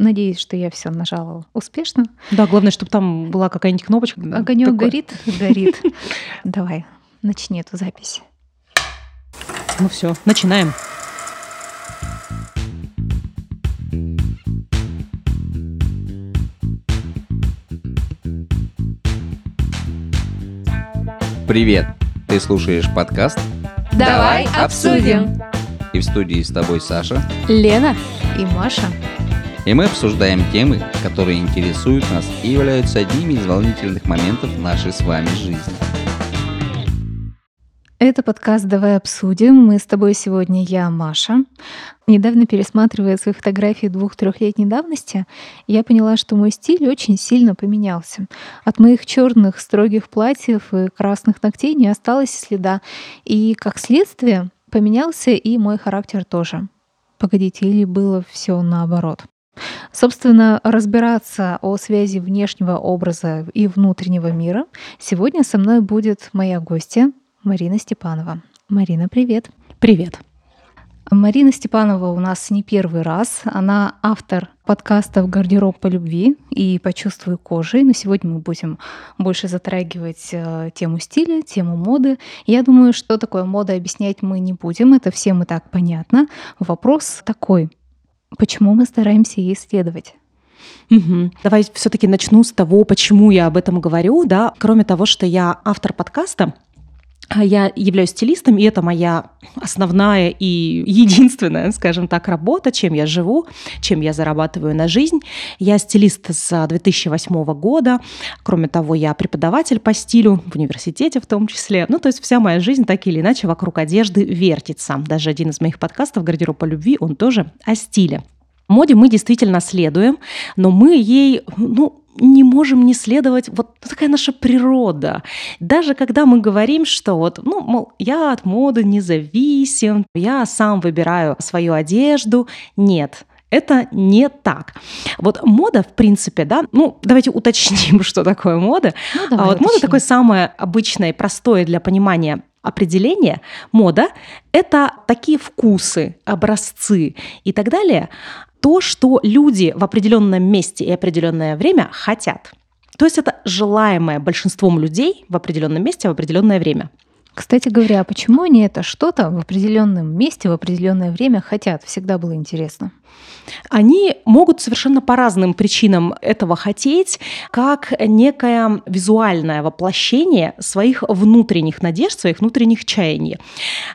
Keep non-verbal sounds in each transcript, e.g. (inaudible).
Надеюсь, что я все нажала успешно. Да, главное, чтобы там была какая-нибудь кнопочка. Огонек такой. горит, (laughs) горит. Давай, начни эту запись. Ну все, начинаем. Привет! Ты слушаешь подкаст «Давай обсудим». И в студии с тобой Саша, Лена и Маша. И мы обсуждаем темы, которые интересуют нас и являются одними из волнительных моментов нашей с вами жизни. Это подкаст «Давай обсудим». Мы с тобой сегодня, я, Маша. Недавно пересматривая свои фотографии двух-трехлетней давности, я поняла, что мой стиль очень сильно поменялся. От моих черных строгих платьев и красных ногтей не осталось следа. И, как следствие, поменялся и мой характер тоже. Погодите, или было все наоборот? Собственно, разбираться о связи внешнего образа и внутреннего мира сегодня со мной будет моя гостья Марина Степанова. Марина, привет. Привет. Марина Степанова у нас не первый раз. Она автор подкастов «Гардероб по любви» и «Почувствуй кожей». Но сегодня мы будем больше затрагивать э, тему стиля, тему моды. Я думаю, что такое мода объяснять мы не будем. Это всем и так понятно. Вопрос такой. Почему мы стараемся ей исследовать? Угу. Давай все-таки начну с того, почему я об этом говорю. Да? Кроме того, что я автор подкаста, я являюсь стилистом, и это моя основная и единственная, скажем так, работа, чем я живу, чем я зарабатываю на жизнь. Я стилист с 2008 года. Кроме того, я преподаватель по стилю в университете в том числе. Ну, то есть вся моя жизнь так или иначе вокруг одежды вертится. Даже один из моих подкастов «Гардероб по любви», он тоже о стиле. Моде мы действительно следуем, но мы ей, ну, не можем не следовать, вот такая наша природа. Даже когда мы говорим, что вот, ну, мол, я от моды независим, я сам выбираю свою одежду, нет, это не так. Вот мода, в принципе, да, ну, давайте уточним, (laughs) что такое мода. Ну, давай, а вот мода такое самое обычное и простое для понимания определение. Мода – это такие вкусы, образцы и так далее, то, что люди в определенном месте и определенное время хотят. То есть это желаемое большинством людей в определенном месте в определенное время. Кстати говоря, почему они это что-то в определенном месте в определенное время хотят? Всегда было интересно. Они могут совершенно по разным причинам этого хотеть, как некое визуальное воплощение своих внутренних надежд, своих внутренних чаяний.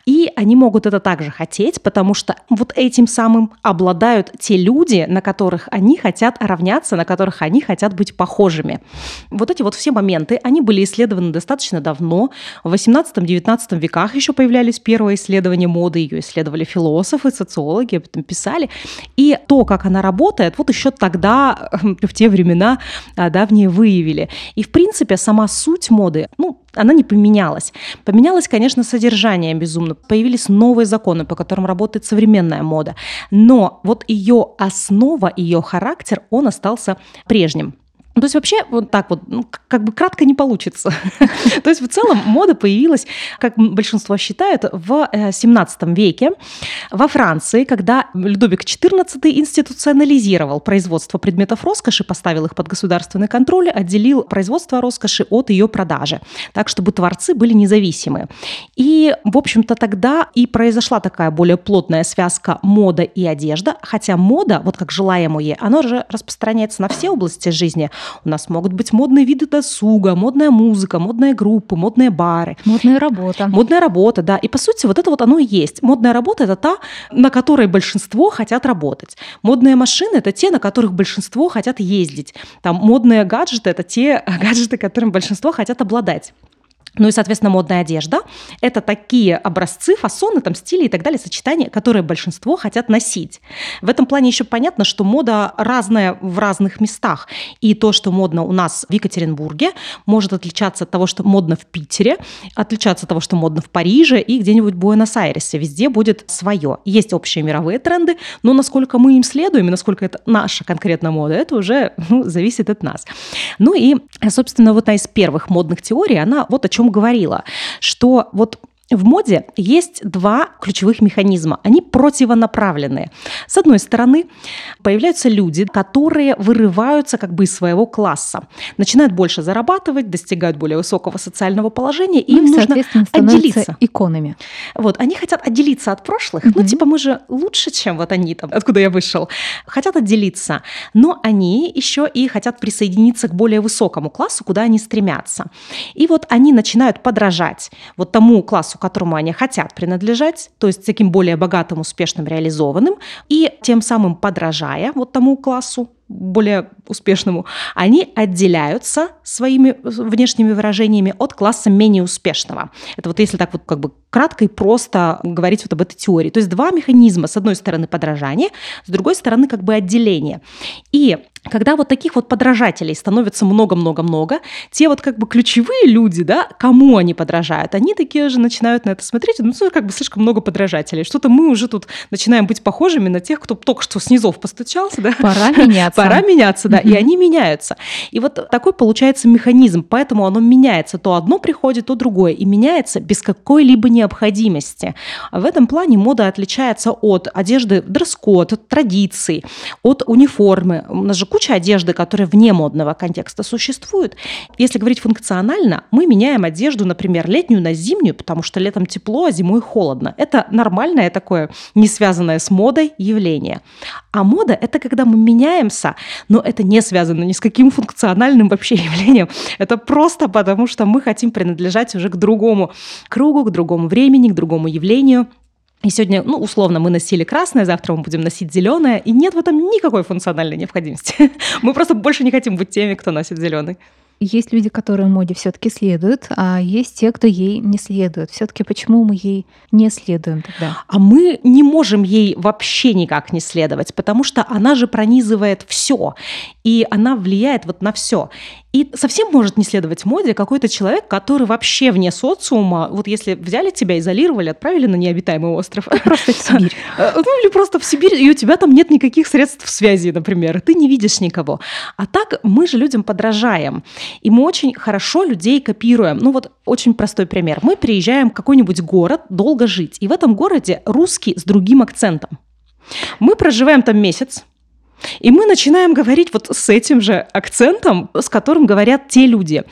И они могут это также хотеть, потому что вот этим самым обладают те люди, на которых они хотят равняться, на которых они хотят быть похожими. Вот эти вот все моменты, они были исследованы достаточно давно. В 18-19 веках еще появлялись первые исследования моды, ее исследовали философы, социологи, об этом писали. И то, как она работает, вот еще тогда, (laughs) в те времена а, давние выявили. И, в принципе, сама суть моды, ну, она не поменялась. Поменялось, конечно, содержание безумно. Появились новые законы, по которым работает современная мода. Но вот ее основа, ее характер, он остался прежним. То есть вообще вот так вот, ну, как бы кратко не получится. (laughs) То есть в целом мода появилась, как большинство считают, в 17 э, веке во Франции, когда Людовик XIV институционализировал производство предметов роскоши, поставил их под государственный контроль, отделил производство роскоши от ее продажи, так чтобы творцы были независимы. И, в общем-то, тогда и произошла такая более плотная связка мода и одежда, хотя мода, вот как желаемое, она же распространяется на все области жизни – у нас могут быть модные виды досуга, модная музыка, модные группы, модные бары. Модная работа. Модная работа, да. И по сути вот это вот оно и есть. Модная работа – это та, на которой большинство хотят работать. Модные машины – это те, на которых большинство хотят ездить. Там модные гаджеты – это те (laughs) гаджеты, которым большинство хотят обладать. Ну и, соответственно, модная одежда – это такие образцы, фасоны, там, стили и так далее, сочетания, которые большинство хотят носить. В этом плане еще понятно, что мода разная в разных местах. И то, что модно у нас в Екатеринбурге, может отличаться от того, что модно в Питере, отличаться от того, что модно в Париже и где-нибудь в Буэнос-Айресе. Везде будет свое. Есть общие мировые тренды, но насколько мы им следуем и насколько это наша конкретная мода, это уже ну, зависит от нас. Ну и, собственно, вот одна из первых модных теорий, она вот о чем говорила, что вот В моде есть два ключевых механизма. Они противонаправленные. С одной стороны, появляются люди, которые вырываются как бы из своего класса, начинают больше зарабатывать, достигают более высокого социального положения, и ну, им нужно отделиться. иконами. Вот, они хотят отделиться от прошлых. Mm-hmm. Ну, типа, мы же лучше, чем вот они там, откуда я вышел. Хотят отделиться. Но они еще и хотят присоединиться к более высокому классу, куда они стремятся. И вот они начинают подражать вот тому классу, классу, которому они хотят принадлежать, то есть таким более богатым, успешным, реализованным, и тем самым подражая вот тому классу, более успешному, они отделяются своими внешними выражениями от класса менее успешного. Это вот если так вот как бы кратко и просто говорить вот об этой теории. То есть два механизма. С одной стороны подражание, с другой стороны как бы отделение. И когда вот таких вот подражателей становится много-много-много, те вот как бы ключевые люди, да, кому они подражают, они такие же начинают на это смотреть, ну, как бы слишком много подражателей, что-то мы уже тут начинаем быть похожими на тех, кто только что снизов постучался, да. Пора меняться. (laughs) Пора меняться, да, и они меняются. И вот такой получается механизм, поэтому оно меняется, то одно приходит, то другое, и меняется без какой-либо необходимости. В этом плане мода отличается от одежды дресс-код, от традиций, от униформы. У нас же куча одежды, которая вне модного контекста существует. Если говорить функционально, мы меняем одежду, например, летнюю на зимнюю, потому что летом тепло, а зимой холодно. Это нормальное такое, не связанное с модой явление. А мода – это когда мы меняемся, но это не связано ни с каким функциональным вообще (laughs) явлением. Это просто потому, что мы хотим принадлежать уже к другому кругу, к другому времени, к другому явлению. И сегодня, ну, условно, мы носили красное, завтра мы будем носить зеленое, и нет в этом никакой функциональной необходимости. (laughs) Мы просто больше не хотим быть теми, кто носит зеленый. Есть люди, которые моде все-таки следуют, а есть те, кто ей не следует. Все-таки почему мы ей не следуем тогда? А мы не можем ей вообще никак не следовать, потому что она же пронизывает все, и она влияет вот на все. И совсем может не следовать моде какой-то человек, который вообще вне социума, вот если взяли тебя, изолировали, отправили на необитаемый остров. Просто в Сибирь. (laughs) Э, ну или просто в Сибирь, и у тебя там нет никаких средств связи, например, ты не видишь никого. А так мы же людям подражаем. И мы очень хорошо людей копируем. Ну вот очень простой пример. Мы приезжаем в какой-нибудь город долго жить, и в этом городе русский с другим акцентом. Мы проживаем там месяц, и мы начинаем говорить вот с этим же акцентом, с которым говорят те люди.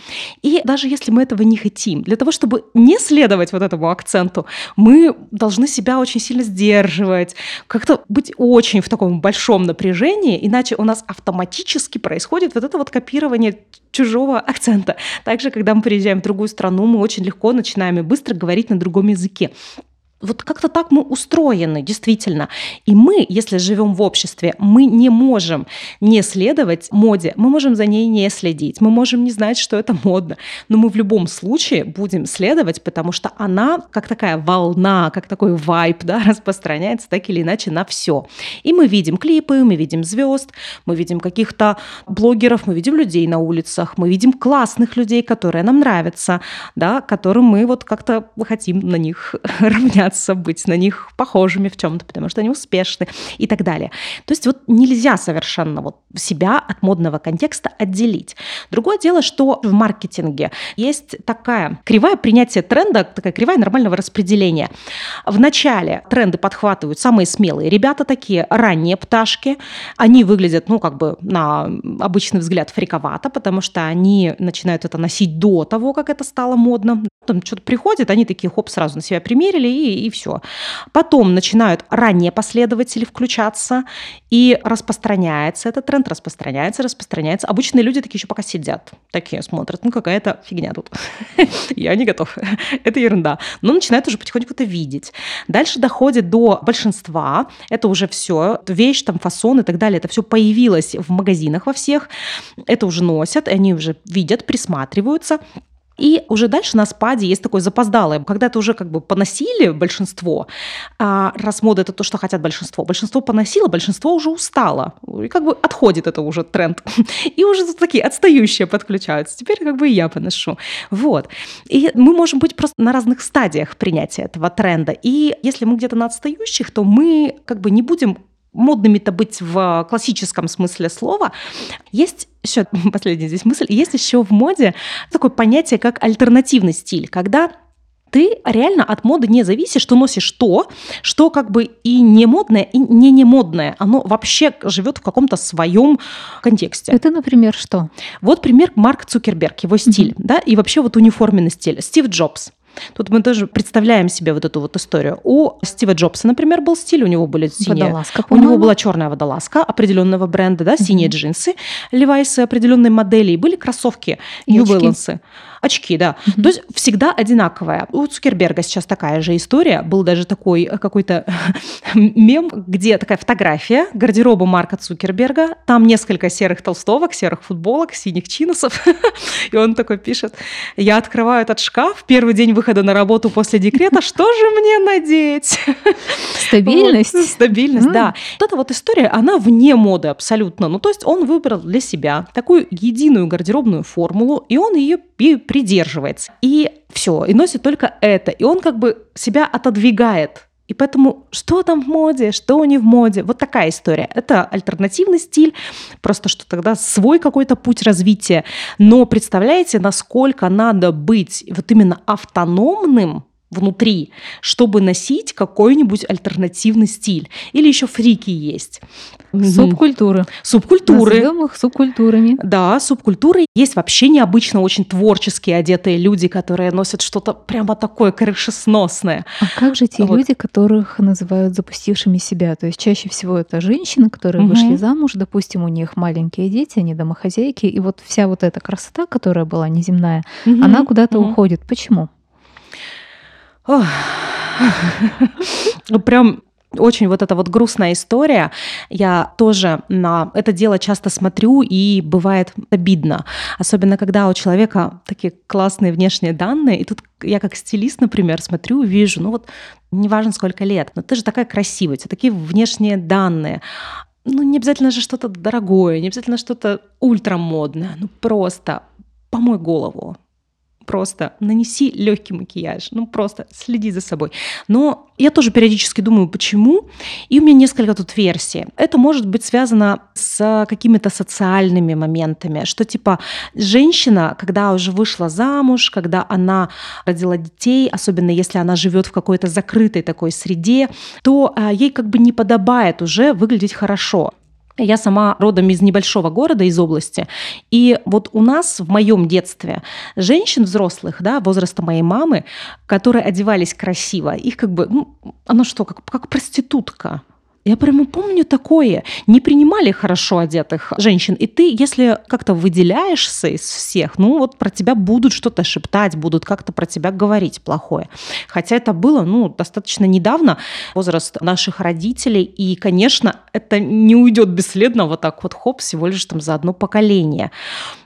И даже если мы этого не хотим, для того, чтобы не следовать вот этому акценту, мы должны себя очень сильно сдерживать, как-то быть очень в таком большом напряжении, иначе у нас автоматически происходит вот это вот копирование чужого акцента. Также, когда мы приезжаем в другую страну, мы очень легко начинаем и быстро говорить на другом языке вот как-то так мы устроены, действительно. И мы, если живем в обществе, мы не можем не следовать моде, мы можем за ней не следить, мы можем не знать, что это модно, но мы в любом случае будем следовать, потому что она как такая волна, как такой вайп, да, (laughs) распространяется так или иначе на все. И мы видим клипы, мы видим звезд, мы видим каких-то блогеров, мы видим людей на улицах, мы видим классных людей, которые нам нравятся, да, которым мы вот как-то хотим на них (laughs) равняться стремятся быть на них похожими в чем-то, потому что они успешны и так далее. То есть вот нельзя совершенно вот себя от модного контекста отделить. Другое дело, что в маркетинге есть такая кривая принятия тренда, такая кривая нормального распределения. В начале тренды подхватывают самые смелые ребята, такие ранние пташки. Они выглядят, ну, как бы на обычный взгляд фриковато, потому что они начинают это носить до того, как это стало модно. Там что-то приходит, они такие, хоп, сразу на себя примерили, и, и все. Потом начинают ранние последователи включаться, и распространяется этот тренд, распространяется, распространяется. Обычные люди такие еще пока сидят, такие смотрят, ну какая-то фигня тут. (laughs) Я не готов. (laughs) это ерунда. Но начинают уже потихоньку это видеть. Дальше доходит до большинства. Это уже все. Вещь, там, фасон и так далее. Это все появилось в магазинах во всех. Это уже носят, они уже видят, присматриваются. И уже дальше на спаде есть такое запоздалое, когда это уже как бы поносили большинство, а раз мода это то, что хотят большинство, большинство поносило, большинство уже устало, и как бы отходит это уже тренд. (laughs) И уже такие отстающие подключаются, теперь как бы и я поношу. Вот. И мы можем быть просто на разных стадиях принятия этого тренда. И если мы где-то на отстающих, то мы как бы не будем модными-то быть в классическом смысле слова. Есть еще (laughs) последняя здесь мысль, есть еще в моде такое понятие, как альтернативный стиль, когда ты реально от моды не зависишь, ты носишь то, что как бы и не модное, и не не модное. Оно вообще живет в каком-то своем контексте. Это, например, что? Вот пример Марк Цукерберг, его стиль, mm-hmm. да, и вообще вот униформенный стиль. Стив Джобс. Тут мы тоже представляем себе вот эту вот историю. У Стива Джобса, например, был стиль, у него были синие... Водолазка, у него была черная водолазка определенного бренда, да, синие uh-huh. джинсы, левайсы определенной модели, и были кроссовки New Balance. Очки, да. Mm-hmm. То есть всегда одинаковая. У Цукерберга сейчас такая же история. Был даже такой э, какой-то (laughs) мем, где такая фотография гардероба Марка Цукерберга. Там несколько серых толстовок, серых футболок, синих чиносов. (laughs) И он такой пишет, я открываю этот шкаф, первый день выхода на работу после декрета, что же мне надеть? (laughs) Стабильность. Вот, стабильность, mm. да. Вот эта вот история, она вне моды абсолютно. Ну, то есть он выбрал для себя такую единую гардеробную формулу, и он ее придерживается. И все, и носит только это. И он как бы себя отодвигает. И поэтому что там в моде, что не в моде, вот такая история. Это альтернативный стиль, просто что тогда свой какой-то путь развития. Но представляете, насколько надо быть вот именно автономным внутри, чтобы носить какой-нибудь альтернативный стиль. Или еще фрики есть. Субкультуры. Субкультуры. Назовем их субкультурами. Да, субкультуры. Есть вообще необычно очень творческие одетые люди, которые носят что-то прямо такое крышесносное. А как же те вот. люди, которых называют запустившими себя? То есть чаще всего это женщины, которые угу. вышли замуж, допустим, у них маленькие дети, они домохозяйки, и вот вся вот эта красота, которая была неземная, угу. она куда-то угу. уходит. Почему? Прям очень вот эта вот грустная история. Я тоже на это дело часто смотрю, и бывает обидно. Особенно, когда у человека такие классные внешние данные, и тут я как стилист, например, смотрю, вижу, ну вот, неважно сколько лет, но ты же такая красивая, у тебя такие внешние данные. Ну, не обязательно же что-то дорогое, не обязательно что-то ультрамодное, ну просто помой голову, просто нанеси легкий макияж, ну просто следи за собой. Но я тоже периодически думаю, почему, и у меня несколько тут версий. Это может быть связано с какими-то социальными моментами, что типа женщина, когда уже вышла замуж, когда она родила детей, особенно если она живет в какой-то закрытой такой среде, то а, ей как бы не подобает уже выглядеть хорошо. Я сама родом из небольшого города, из области. И вот у нас в моем детстве женщин взрослых, да, возраста моей мамы, которые одевались красиво, их как бы, ну, оно что, как, как проститутка. Я прямо помню такое. Не принимали хорошо одетых женщин. И ты, если как-то выделяешься из всех, ну вот про тебя будут что-то шептать, будут как-то про тебя говорить плохое. Хотя это было, ну, достаточно недавно, возраст наших родителей. И, конечно, это не уйдет бесследно вот так вот хоп, всего лишь там за одно поколение.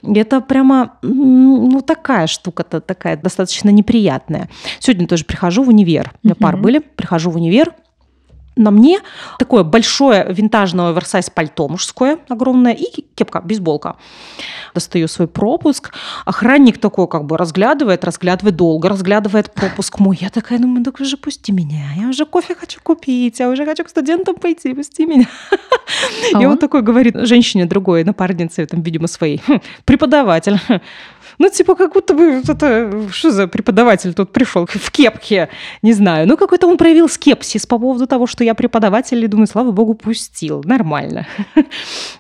Это прямо, ну, такая штука-то такая достаточно неприятная. Сегодня тоже прихожу в универ. У меня пар были. Прихожу в универ, на мне такое большое винтажное оверсайз пальто мужское огромное и кепка, бейсболка. Достаю свой пропуск. Охранник такой как бы разглядывает, разглядывает долго, разглядывает пропуск мой. Я такая, ну, так уже пусти меня. Я уже кофе хочу купить, я уже хочу к студентам пойти, пусти меня. А и он? он такой говорит женщине другой, напарнице, там, видимо, своей, «Хм, преподаватель. Ну, типа, как будто бы это, что за преподаватель тут пришел в кепке, не знаю. Ну, какой-то он проявил скепсис по поводу того, что я преподаватель, и думаю, слава богу, пустил. Нормально.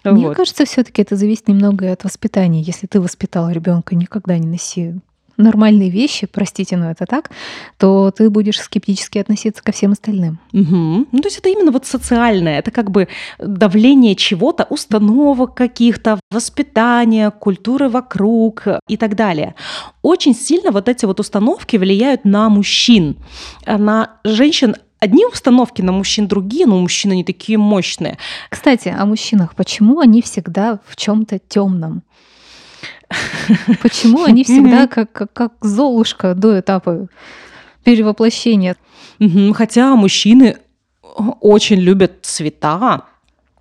Мне вот. кажется, все-таки это зависит немного от воспитания. Если ты воспитал ребенка, никогда не носи нормальные вещи, простите, но это так, то ты будешь скептически относиться ко всем остальным. Угу. Ну, то есть это именно вот социальное, это как бы давление чего-то, установок каких-то, воспитания, культуры вокруг и так далее. Очень сильно вот эти вот установки влияют на мужчин, на женщин Одни установки на мужчин другие, но мужчины не такие мощные. Кстати, о мужчинах. Почему они всегда в чем-то темном? (laughs) Почему они всегда как, как, как Золушка до этапа перевоплощения? Хотя мужчины очень любят цвета,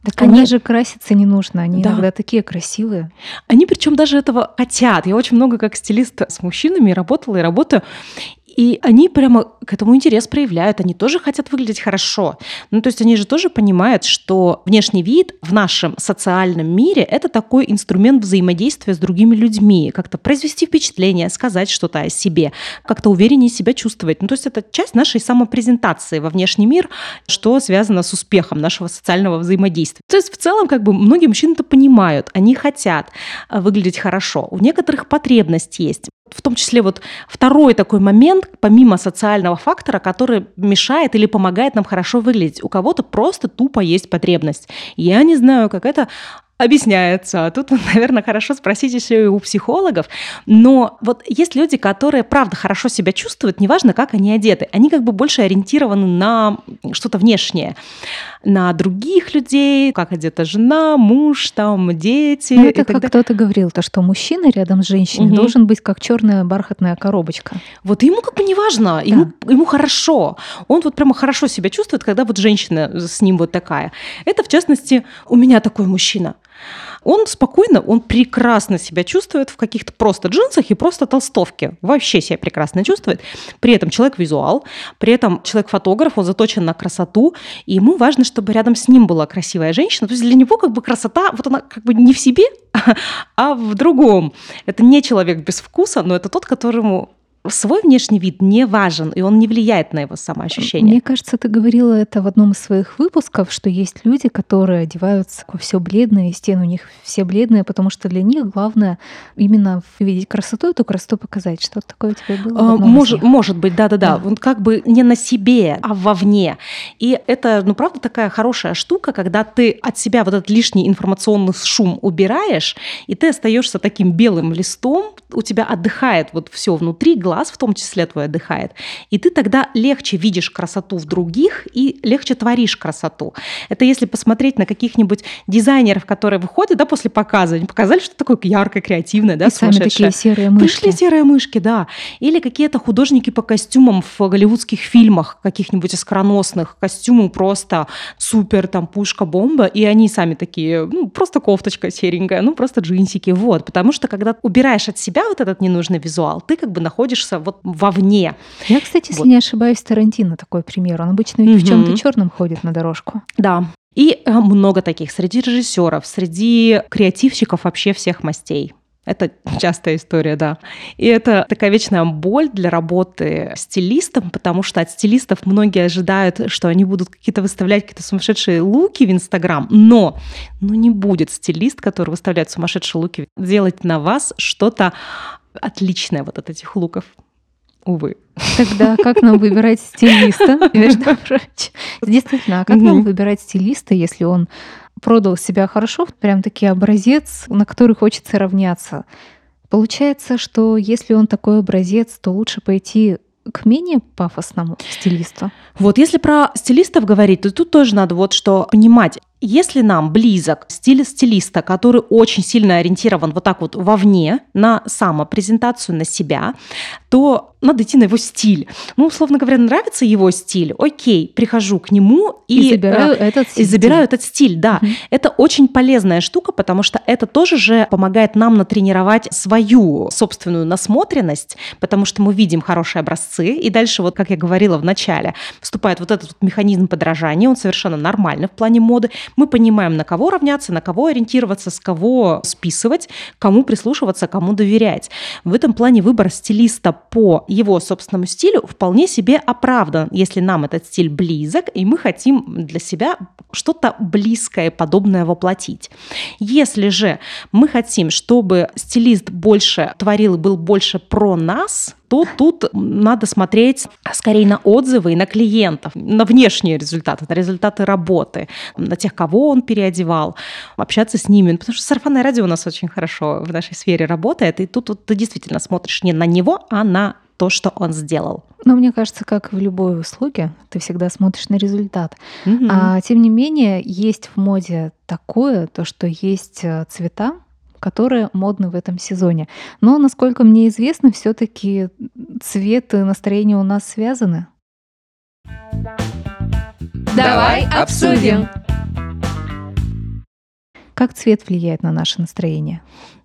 так они, они же краситься не нужно, они да. иногда такие красивые. Они причем даже этого хотят. Я очень много как стилист с мужчинами работала и работаю. И они прямо к этому интерес проявляют, они тоже хотят выглядеть хорошо. Ну, то есть они же тоже понимают, что внешний вид в нашем социальном мире – это такой инструмент взаимодействия с другими людьми, как-то произвести впечатление, сказать что-то о себе, как-то увереннее себя чувствовать. Ну, то есть это часть нашей самопрезентации во внешний мир, что связано с успехом нашего социального взаимодействия. То есть в целом как бы многие мужчины это понимают, они хотят э, выглядеть хорошо. У некоторых потребность есть. Том числе вот второй такой момент, помимо социального фактора, который мешает или помогает нам хорошо выглядеть. У кого-то просто тупо есть потребность. Я не знаю, как это объясняется. Тут, (laughs) наверное, хорошо спросить еще и у психологов. Но вот есть люди, которые, правда, хорошо себя чувствуют, неважно, как они одеты. Они как бы больше ориентированы на что-то внешнее, на других людей, как одета жена, муж, там, дети. Ну, это как кто-то говорил, то, что мужчина рядом с женщиной угу. должен быть как черная бархатная коробочка. Вот ему как бы неважно, да. ему, ему хорошо. Он вот прямо хорошо себя чувствует, когда вот женщина с ним вот такая. Это, в частности, у меня такой мужчина. Он спокойно, он прекрасно себя чувствует в каких-то просто джинсах и просто толстовке. Вообще себя прекрасно чувствует. При этом человек-визуал, при этом человек-фотограф, он заточен на красоту, и ему важно, чтобы рядом с ним была красивая женщина. То есть для него как бы красота, вот она как бы не в себе, (laughs) а в другом. Это не человек без вкуса, но это тот, которому свой внешний вид не важен, и он не влияет на его самоощущение. Мне кажется, ты говорила это в одном из своих выпусков, что есть люди, которые одеваются все бледные, стены у них все бледные, потому что для них главное именно видеть красоту, эту красоту показать. Что такое у тебя было? А, может, может быть, да-да-да. Вот как бы не на себе, а вовне. И это, ну, правда, такая хорошая штука, когда ты от себя вот этот лишний информационный шум убираешь, и ты остаешься таким белым листом, у тебя отдыхает вот все внутри, глаз глаз в том числе твой отдыхает. И ты тогда легче видишь красоту в других и легче творишь красоту. Это если посмотреть на каких-нибудь дизайнеров, которые выходят да, после показа, они показали что такое яркое, креативное, да, и сами такие серые мышки. Пришли серые мышки, да. Или какие-то художники по костюмам в голливудских фильмах, каких-нибудь искроносных, костюмы просто супер, там, пушка-бомба, и они сами такие, ну, просто кофточка серенькая, ну, просто джинсики, вот. Потому что когда убираешь от себя вот этот ненужный визуал, ты как бы находишь находишься вот вовне. Я, кстати, если вот. не ошибаюсь, Тарантино такой пример. Он обычно ведь угу. в чем-то черном ходит на дорожку. Да. И э, много таких среди режиссеров, среди креативщиков вообще всех мастей. Это (laughs) частая история, да. И это такая вечная боль для работы стилистом, потому что от стилистов многие ожидают, что они будут какие-то выставлять какие-то сумасшедшие луки в Инстаграм, но ну, не будет стилист, который выставляет сумасшедшие луки, делать на вас что-то отличное вот от этих луков. Увы. Тогда как нам выбирать стилиста, (laughs) между прочим? Действительно, а как нам выбирать стилиста, если он продал себя хорошо, прям таки образец, на который хочется равняться? Получается, что если он такой образец, то лучше пойти к менее пафосному стилисту. Вот если про стилистов говорить, то тут тоже надо вот что понимать. Если нам близок стиль стилиста, который очень сильно ориентирован вот так вот вовне, на самопрезентацию, на себя, то надо идти на его стиль. Ну, условно говоря, нравится его стиль, окей, прихожу к нему и, и забираю э, этот стиль. И забираю этот стиль, да. Угу. Это очень полезная штука, потому что это тоже же помогает нам натренировать свою собственную насмотренность, потому что мы видим хорошие образцы, и дальше, вот как я говорила в начале, вступает вот этот вот механизм подражания, он совершенно нормальный в плане моды. Мы понимаем, на кого равняться, на кого ориентироваться, с кого списывать, кому прислушиваться, кому доверять. В этом плане выбор стилиста по его собственному стилю вполне себе оправдан, если нам этот стиль близок, и мы хотим для себя что-то близкое, подобное воплотить. Если же мы хотим, чтобы стилист больше творил и был больше про нас, то тут надо смотреть скорее на отзывы и на клиентов, на внешние результаты, на результаты работы, на тех, кого он переодевал, общаться с ними. Потому что сарафанное радио у нас очень хорошо в нашей сфере работает, и тут вот ты действительно смотришь не на него, а на то, что он сделал. Но мне кажется, как в любой услуге, ты всегда смотришь на результат. Угу. А тем не менее, есть в моде такое, то, что есть э, цвета, которые модны в этом сезоне. Но, насколько мне известно, все-таки цвет и настроение у нас связаны. Давай обсудим. Как цвет влияет на наше настроение?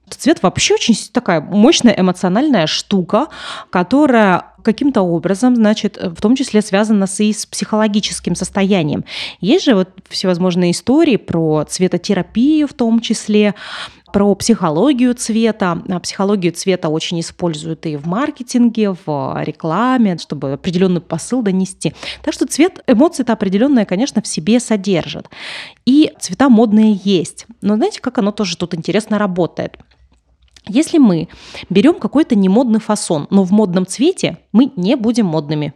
Цвет вообще очень такая мощная эмоциональная штука, которая каким-то образом, значит, в том числе связано с, и с психологическим состоянием. Есть же вот всевозможные истории про цветотерапию в том числе, про психологию цвета. А психологию цвета очень используют и в маркетинге, в рекламе, чтобы определенный посыл донести. Так что цвет, эмоции это определенное, конечно, в себе содержит. И цвета модные есть. Но знаете, как оно тоже тут интересно работает? Если мы берем какой-то немодный фасон, но в модном цвете, мы не будем модными.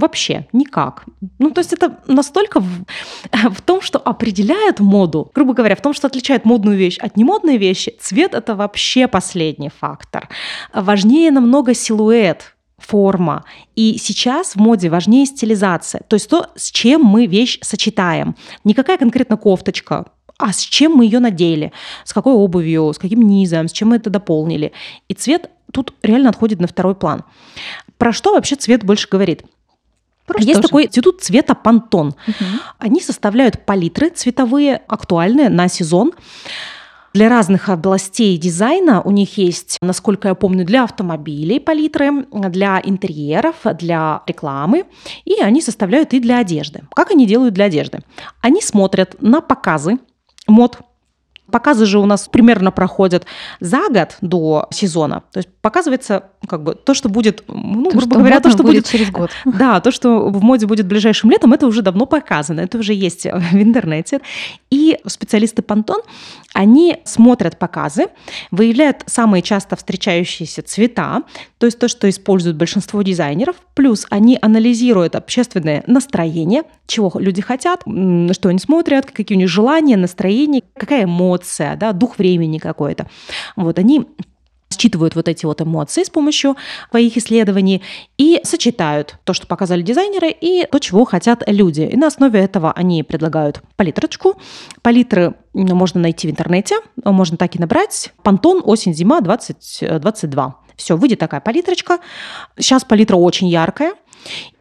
Вообще никак. Ну, то есть это настолько в, (laughs) в том, что определяет моду, грубо говоря, в том, что отличает модную вещь от немодной вещи, цвет это вообще последний фактор. Важнее намного силуэт, форма. И сейчас в моде важнее стилизация, то есть то, с чем мы вещь сочетаем. Не какая конкретно кофточка, а с чем мы ее надели, с какой обувью, с каким низом, с чем мы это дополнили. И цвет тут реально отходит на второй план. Про что вообще цвет больше говорит? Просто Есть такой институт цвета Пантон. Угу. Они составляют палитры цветовые, актуальные на сезон. Для разных областей дизайна у них есть, насколько я помню, для автомобилей палитры, для интерьеров, для рекламы, и они составляют и для одежды. Как они делают для одежды? Они смотрят на показы мод, Показы же у нас примерно проходят за год до сезона. То есть показывается как бы то, что будет, ну, то, грубо говоря, то, что будет, будет через год. (laughs) Да, то, что в моде будет ближайшим летом, это уже давно показано, это уже есть в интернете. И специалисты Pantone, они смотрят показы, выявляют самые часто встречающиеся цвета, то есть то, что используют большинство дизайнеров, плюс они анализируют общественное настроение, чего люди хотят, что они смотрят, какие у них желания, настроения, какая эмоция, да, дух времени какой-то. Вот они считывают вот эти вот эмоции с помощью своих исследований и сочетают то, что показали дизайнеры, и то, чего хотят люди. И на основе этого они предлагают палитрочку. Палитры можно найти в интернете, можно так и набрать. Пантон осень-зима 2022. Все, выйдет такая палитрочка. Сейчас палитра очень яркая.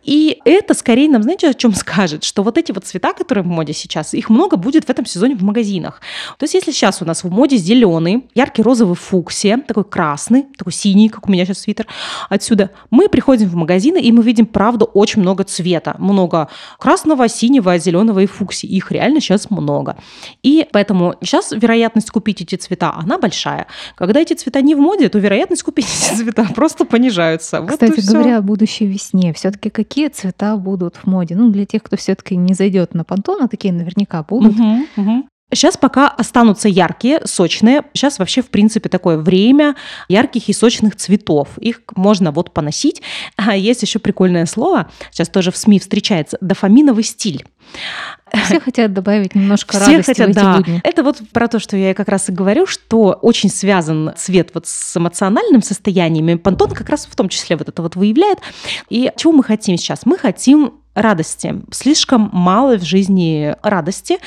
И это скорее нам, знаете, о чем скажет, что вот эти вот цвета, которые в моде сейчас, их много будет в этом сезоне в магазинах. То есть если сейчас у нас в моде зеленый, яркий розовый фуксия, такой красный, такой синий, как у меня сейчас свитер, отсюда мы приходим в магазины, и мы видим, правда, очень много цвета. Много красного, синего, зеленого и фуксии. Их реально сейчас много. И поэтому сейчас вероятность купить эти цвета, она большая. Когда эти цвета не в моде, то вероятность купить эти цвета (laughs) просто понижаются. Кстати вот говоря, о будущей весне, все-таки какие цвета будут в моде? Ну, для тех, кто все-таки не зайдет на понтон, а такие наверняка будут. Угу, угу. Сейчас пока останутся яркие, сочные. Сейчас вообще, в принципе, такое время ярких и сочных цветов. Их можно вот поносить. А есть еще прикольное слово, сейчас тоже в СМИ встречается, дофаминовый стиль. Все (laughs) хотят добавить немножко Все радости хотят, в эти да. будни. Это вот про то, что я как раз и говорю, что очень связан цвет вот с эмоциональным состояниями. Пантон как раз в том числе вот это вот выявляет. И чего мы хотим сейчас? Мы хотим радости. Слишком мало в жизни радости.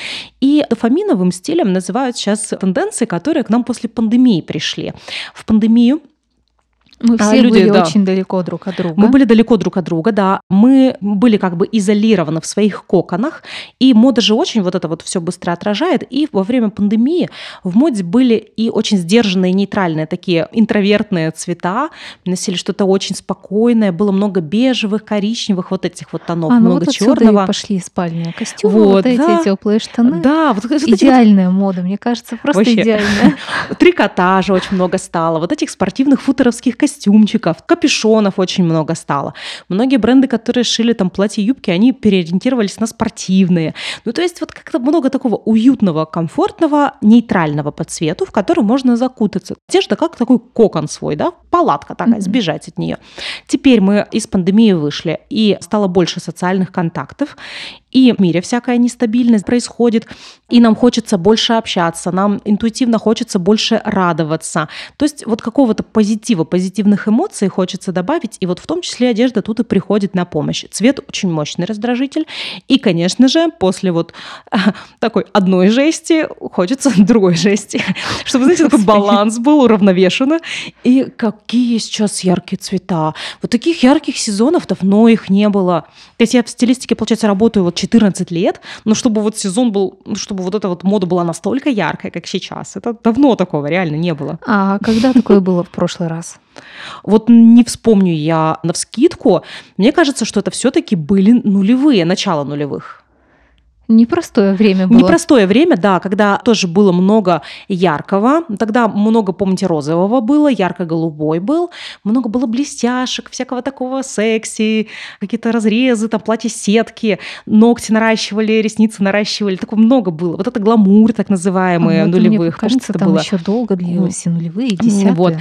И дофаминовым стилем называют сейчас тенденции, которые к нам после пандемии пришли. В пандемию мы все люди, были да. очень далеко друг от друга. Мы были далеко друг от друга, да. Мы были как бы изолированы в своих коконах, и мода же очень вот это вот все быстро отражает. И во время пандемии в моде были и очень сдержанные, нейтральные такие интровертные цвета, носили что-то очень спокойное, было много бежевых, коричневых вот этих вот тонов, а, ну много вот черного. пошли спальные костюмы, вот, вот эти да. теплые штаны. Да, вот идеальная вот... мода, мне кажется, просто Вообще. идеальная. (laughs) Трикотажа очень много стало, вот этих спортивных футеровских костюмов костюмчиков, капюшонов очень много стало. Многие бренды, которые шили там платья-юбки, они переориентировались на спортивные. Ну, то есть вот как-то много такого уютного, комфортного, нейтрального по цвету, в который можно закутаться. Одежда как такой кокон свой, да, палатка такая, mm-hmm. сбежать от нее. Теперь мы из пандемии вышли, и стало больше социальных контактов, и в мире всякая нестабильность происходит, и нам хочется больше общаться, нам интуитивно хочется больше радоваться. То есть вот какого-то позитива, позитивных эмоций хочется добавить, и вот в том числе одежда тут и приходит на помощь. Цвет очень мощный раздражитель, и, конечно же, после вот такой одной жести хочется (laughs) другой жести, чтобы, знаете, такой баланс был уравновешенно. И какие сейчас яркие цвета. Вот таких ярких сезонов давно их не было. То есть я в стилистике, получается, работаю вот 14 лет, но чтобы вот сезон был, ну, чтобы вот эта вот мода была настолько яркая, как сейчас, это давно такого реально не было. А когда такое было в прошлый раз? Вот не вспомню я на вскидку. Мне кажется, что это все-таки были нулевые, начало нулевых. Непростое время было. Непростое время, да, когда тоже было много яркого. Тогда много, помните, розового было, ярко-голубой был. Много было блестяшек, всякого такого секси, какие-то разрезы, там платья-сетки, ногти наращивали, ресницы наращивали. Такого много было. Вот это гламур, так называемый, а нулевых. Мне кажется, там было? еще долго длилось и нулевые, и десятые. Вот.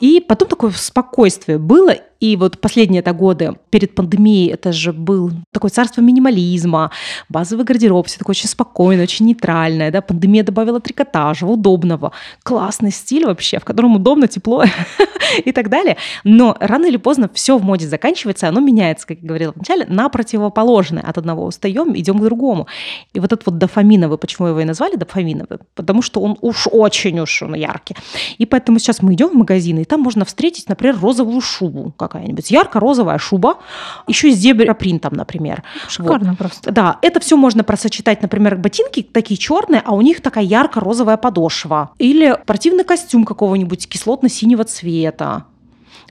И потом такое спокойствие было, и вот последние это годы перед пандемией это же был такое царство минимализма, базовый гардероб, все такое очень спокойное, очень нейтральное. Да? Пандемия добавила трикотажа, удобного. Классный стиль вообще, в котором удобно, тепло (laughs) и так далее. Но рано или поздно все в моде заканчивается, оно меняется, как я говорила вначале, на противоположное. От одного устаем, идем к другому. И вот этот вот дофаминовый, почему его и назвали дофаминовый? Потому что он уж очень уж он яркий. И поэтому сейчас мы идем в магазины, и там можно встретить, например, розовую шубу, какая-нибудь ярко-розовая шуба, еще и с зебропринтом, например. Шикарно вот. просто. Да, это все можно просочетать, например, ботинки такие черные, а у них такая ярко-розовая подошва. Или спортивный костюм какого-нибудь кислотно-синего цвета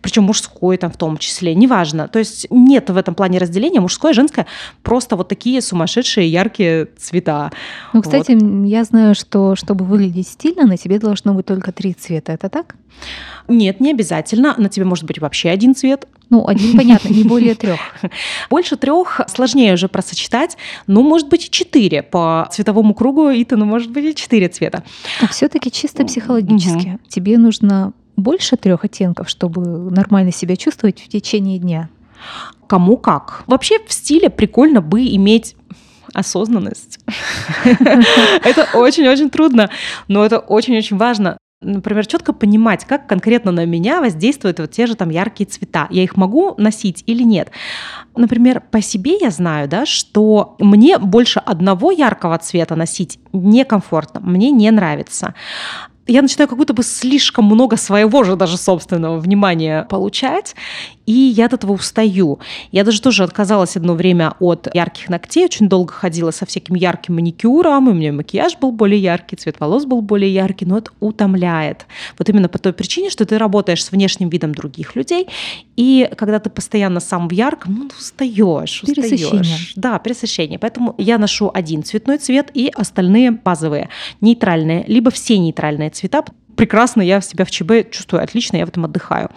причем мужской там в том числе, неважно. То есть нет в этом плане разделения мужское, женское, просто вот такие сумасшедшие яркие цвета. Ну, кстати, вот. я знаю, что чтобы выглядеть стильно, на тебе должно быть только три цвета. Это так? Нет, не обязательно. На тебе может быть вообще один цвет. Ну, один, понятно, не более трех. (laughs) Больше трех сложнее уже просочетать. Ну, может быть, и четыре. По цветовому кругу Итану может быть и четыре цвета. А все-таки чисто психологически. Угу. Тебе нужно больше трех оттенков, чтобы нормально себя чувствовать в течение дня? Кому как. Вообще в стиле прикольно бы иметь осознанность. (laughs) Это очень-очень трудно, но это очень-очень важно например, четко понимать, как конкретно на меня воздействуют вот те же там яркие цвета. Я их могу носить или нет. Например, по себе я знаю, да, что мне больше одного яркого цвета носить некомфортно, мне не нравится я начинаю как будто бы слишком много своего же даже собственного внимания получать, и я от этого устаю. Я даже тоже отказалась одно время от ярких ногтей, очень долго ходила со всяким ярким маникюром, и у меня макияж был более яркий, цвет волос был более яркий, но это утомляет. Вот именно по той причине, что ты работаешь с внешним видом других людей, и когда ты постоянно сам в ярком, ну, устаешь, устаешь. Да, пересыщение. Поэтому я ношу один цветной цвет и остальные базовые, нейтральные, либо все нейтральные цвета. Прекрасно я себя в ЧБ чувствую отлично, я в этом отдыхаю.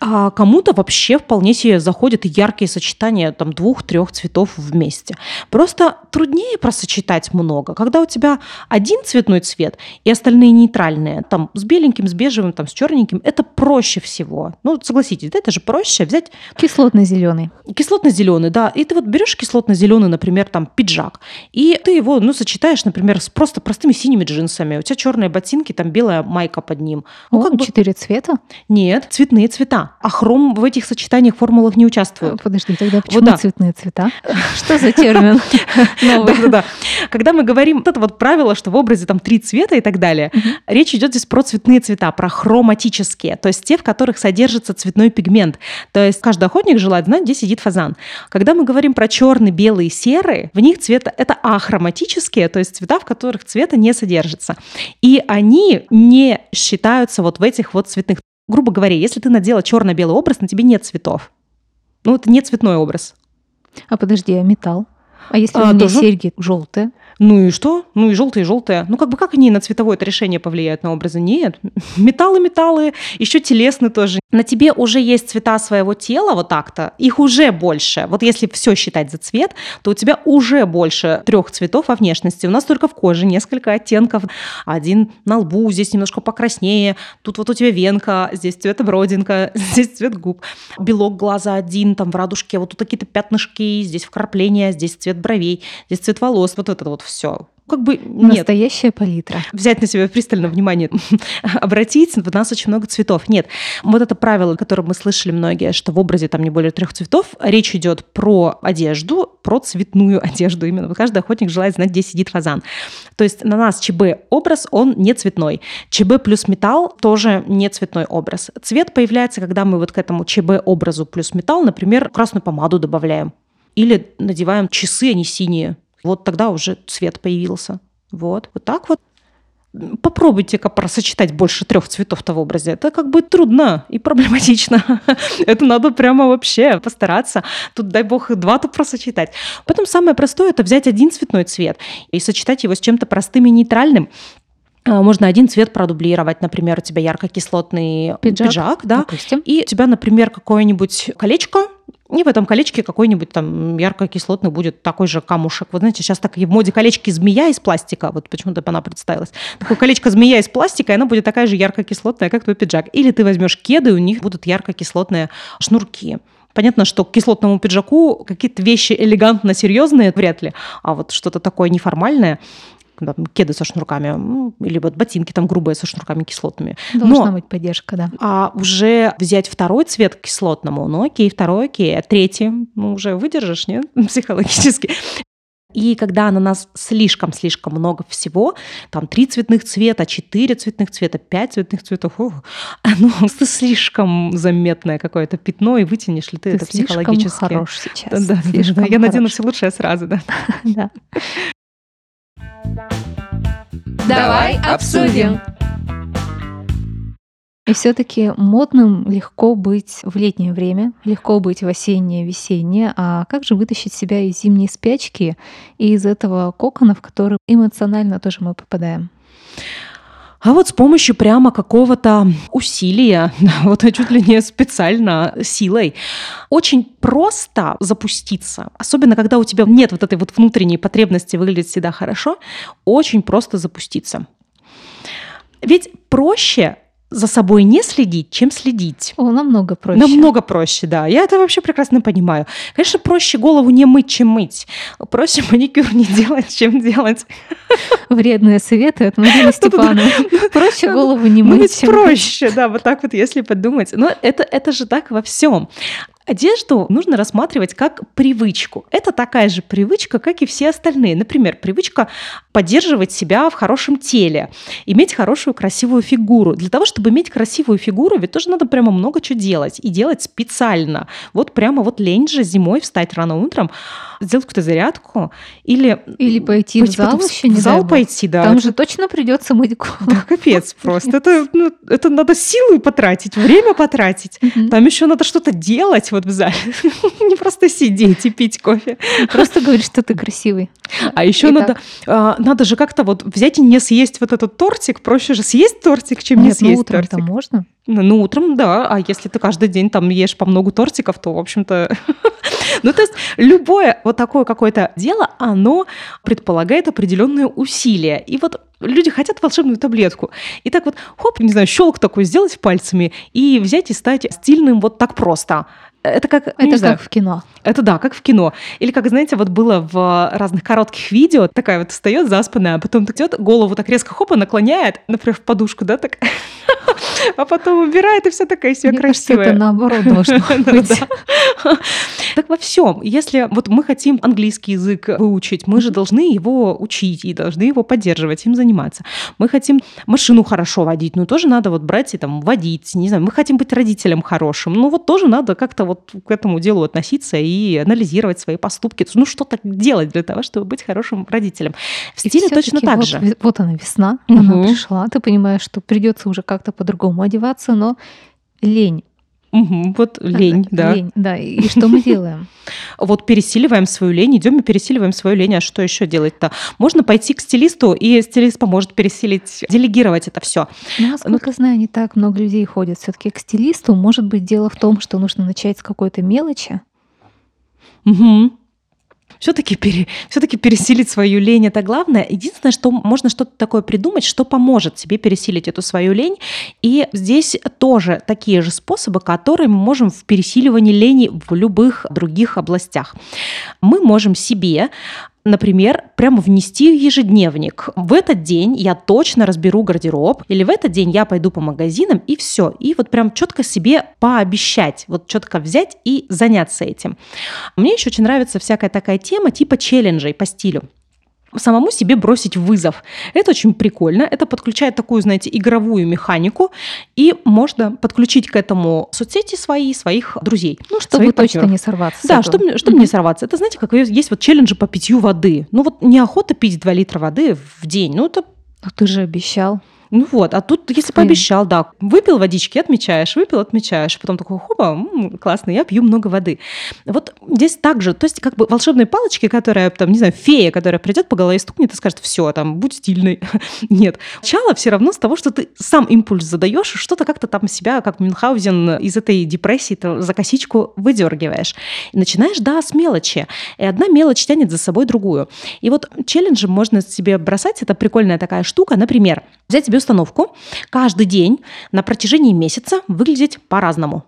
А кому-то вообще вполне себе заходят яркие сочетания там двух-трех цветов вместе. Просто труднее просочетать много. Когда у тебя один цветной цвет и остальные нейтральные, там с беленьким, с бежевым, там с черненьким, это проще всего. Ну, согласитесь, это же проще взять... Кислотно-зеленый. Кислотно-зеленый, да. И ты вот берешь кислотно-зеленый, например, там пиджак, и ты его, ну, сочетаешь, например, с просто простыми синими джинсами. У тебя черные ботинки, там белая майка под ним. Ну, О, как четыре бы... цвета? Нет, цветные цвета а хром в этих сочетаниях, формулах не участвует. Подожди, тогда почему вот, да. цветные цвета? (laughs) Что за термин (laughs) Да-да-да. Когда мы говорим, вот это вот правило, что в образе там три цвета и так далее, речь идет здесь про цветные цвета, про хроматические, то есть те, в которых содержится цветной пигмент. То есть каждый охотник желает знать, где сидит фазан. Когда мы говорим про черный, белый, серый, в них цвета это ахроматические, то есть цвета, в которых цвета не содержится. И они не считаются вот в этих вот цветных грубо говоря, если ты надела черно-белый образ, на тебе нет цветов. Ну, это не цветной образ. А подожди, а металл? А если а, у меня тоже? серьги желтые? Ну и что? Ну и желтые, и желтые. Ну как бы как они на цветовое это решение повлияют на образы? Нет. (laughs) Металлы, металлы, еще телесные тоже. На тебе уже есть цвета своего тела вот так-то, их уже больше. Вот если все считать за цвет, то у тебя уже больше трех цветов во внешности. У нас только в коже несколько оттенков. Один на лбу, здесь немножко покраснее, тут вот у тебя венка, здесь цвет родинка, (laughs) здесь цвет губ. Белок глаза один, там в радужке, вот тут какие-то пятнышки, здесь вкрапления, здесь цвет бровей, здесь цвет волос, вот это вот все как бы нет. Настоящая палитра. Взять на себя пристально внимание, (laughs) обратить, у нас очень много цветов. Нет, вот это правило, которое мы слышали многие, что в образе там не более трех цветов, речь идет про одежду, про цветную одежду именно. Вот каждый охотник желает знать, где сидит фазан. То есть на нас ЧБ образ, он не цветной. ЧБ плюс металл тоже не цветной образ. Цвет появляется, когда мы вот к этому ЧБ образу плюс металл, например, красную помаду добавляем Или надеваем часы, они синие. Вот тогда уже цвет появился. Вот. Вот так вот. Попробуйте-ка просочетать больше трех цветов-то в образе. Это как бы трудно и проблематично. (laughs) это надо прямо вообще постараться. Тут, дай бог, два-то просочетать. Потом самое простое – это взять один цветной цвет и сочетать его с чем-то простым и нейтральным. А, можно один цвет продублировать, например, у тебя ярко-кислотный пиджак, пиджак да, допустим. и у тебя, например, какое-нибудь колечко, и в этом колечке какой-нибудь там ярко-кислотный будет такой же камушек. Вот знаете, сейчас так и в моде колечки змея из пластика, вот почему-то она представилась. Такое колечко змея из пластика, и она будет такая же ярко-кислотная, как твой пиджак. Или ты возьмешь кеды, у них будут ярко-кислотные шнурки. Понятно, что к кислотному пиджаку какие-то вещи элегантно серьезные вряд ли, а вот что-то такое неформальное там, кеды со шнурками, ну, или вот ботинки там грубые со шнурками кислотными. Должна Но, быть поддержка, да. А уже взять второй цвет к кислотному, ну окей, второй окей, а третий, ну уже выдержишь, нет, (laughs) психологически. И когда на нас слишком-слишком много всего, там три цветных цвета, четыре цветных цвета, пять цветных цветов, ух, оно слишком заметное какое-то пятно, и вытянешь ли ты, ты это психологически. хорош сейчас. Да, да, да, я надену все лучшее сразу, да. (laughs) да. Давай обсудим. И все-таки модным легко быть в летнее время, легко быть в осеннее, весеннее. А как же вытащить себя из зимней спячки и из этого кокона, в который эмоционально тоже мы попадаем? А вот с помощью прямо какого-то усилия, (laughs) вот чуть ли не специально силой, очень просто запуститься. Особенно, когда у тебя нет вот этой вот внутренней потребности выглядеть всегда хорошо, очень просто запуститься. Ведь проще за собой не следить, чем следить. О, намного проще. Намного проще, да. Я это вообще прекрасно понимаю. Конечно, проще голову не мыть, чем мыть. Проще маникюр не (laughs) делать, чем делать. Вредные советы от Марины (laughs) Степановой. Проще голову не мыть, чем проще, да, вот так вот, если подумать. Но это, это же так во всем. Одежду нужно рассматривать как привычку. Это такая же привычка, как и все остальные. Например, привычка поддерживать себя в хорошем теле, иметь хорошую красивую фигуру. Для того, чтобы иметь красивую фигуру, ведь тоже надо прямо много чего делать. И делать специально. Вот прямо вот лень же зимой встать рано утром, сделать какую-то зарядку или... Или пойти в зал еще, не В зал пойти, да. Там же точно придется мыть голову. Да, капец (laughs) просто. Это, ну, это надо силы потратить, время потратить. Там еще надо что-то делать вот в зале. (laughs) Не просто сидеть и пить кофе. Просто говорить, что ты красивый. А еще надо, а, надо же как-то вот взять и не съесть вот этот тортик. Проще же съесть тортик, чем не ну съесть тортик. утром можно? Ну, ну, утром, да. А если ты каждый день там ешь по много тортиков, то, в общем-то... (laughs) ну, то есть любое вот такое какое-то дело, оно предполагает определенные усилия. И вот люди хотят волшебную таблетку. И так вот, хоп, не знаю, щелк такой сделать пальцами и взять и стать стильным вот так просто. Это как, это как знаю, в кино. Это да, как в кино. Или как, знаете, вот было в разных коротких видео, такая вот встает заспанная, а потом идет, голову так резко хопа наклоняет, например, в подушку, да, так, (laughs) а потом убирает, и все такая себе Мне красивая. Кажется, это наоборот должно (laughs) быть. Так во всем. Если вот мы хотим английский язык выучить, мы же должны его учить и должны его поддерживать, им заниматься. Мы хотим машину хорошо водить, ну тоже надо вот брать и там водить, не знаю, мы хотим быть родителем хорошим, ну вот тоже надо как-то вот к этому делу относиться и анализировать свои поступки, ну что-то делать для того, чтобы быть хорошим родителем. В стиле точно так вот, же. Вот она весна, угу. она пришла, ты понимаешь, что придется уже как-то по-другому одеваться, но лень. Угу, вот лень, да. Лень, да. И что мы делаем? (laughs) Вот пересиливаем свою лень, идем и пересиливаем свою лень. А что еще делать-то? Можно пойти к стилисту, и стилист поможет пересилить, делегировать это все. Ну, насколько ну, знаю, не так много людей ходят все-таки к стилисту. Может быть, дело в том, что нужно начать с какой-то мелочи. Угу все-таки пере, все пересилить свою лень это главное. Единственное, что можно что-то такое придумать, что поможет тебе пересилить эту свою лень. И здесь тоже такие же способы, которые мы можем в пересиливании лени в любых других областях. Мы можем себе например, прямо внести в ежедневник. В этот день я точно разберу гардероб, или в этот день я пойду по магазинам, и все. И вот прям четко себе пообещать, вот четко взять и заняться этим. Мне еще очень нравится всякая такая тема типа челленджей по стилю. Самому себе бросить вызов. Это очень прикольно. Это подключает такую, знаете, игровую механику. И можно подключить к этому соцсети свои, своих друзей. Ну, чтобы точно не сорваться. Да, чтобы, чтобы mm-hmm. не сорваться. Это, знаете, как есть вот челленджи по питью воды. Ну вот неохота пить 2 литра воды в день. Ну это... Но ты же обещал. Ну вот, а тут, если пообещал, да, выпил водички, отмечаешь, выпил, отмечаешь, потом такой, хоба, м-м, классно, я пью много воды. Вот здесь также, то есть как бы волшебные палочки, которая, там, не знаю, фея, которая придет по голове, стукнет и скажет, все, там, будь стильный. (laughs) Нет. Начало все равно с того, что ты сам импульс задаешь, что-то как-то там себя, как Мюнхгаузен, из этой депрессии за косичку выдергиваешь. И начинаешь, да, с мелочи. И одна мелочь тянет за собой другую. И вот челленджем можно себе бросать, это прикольная такая штука, например, взять себе установку каждый день на протяжении месяца выглядеть по-разному.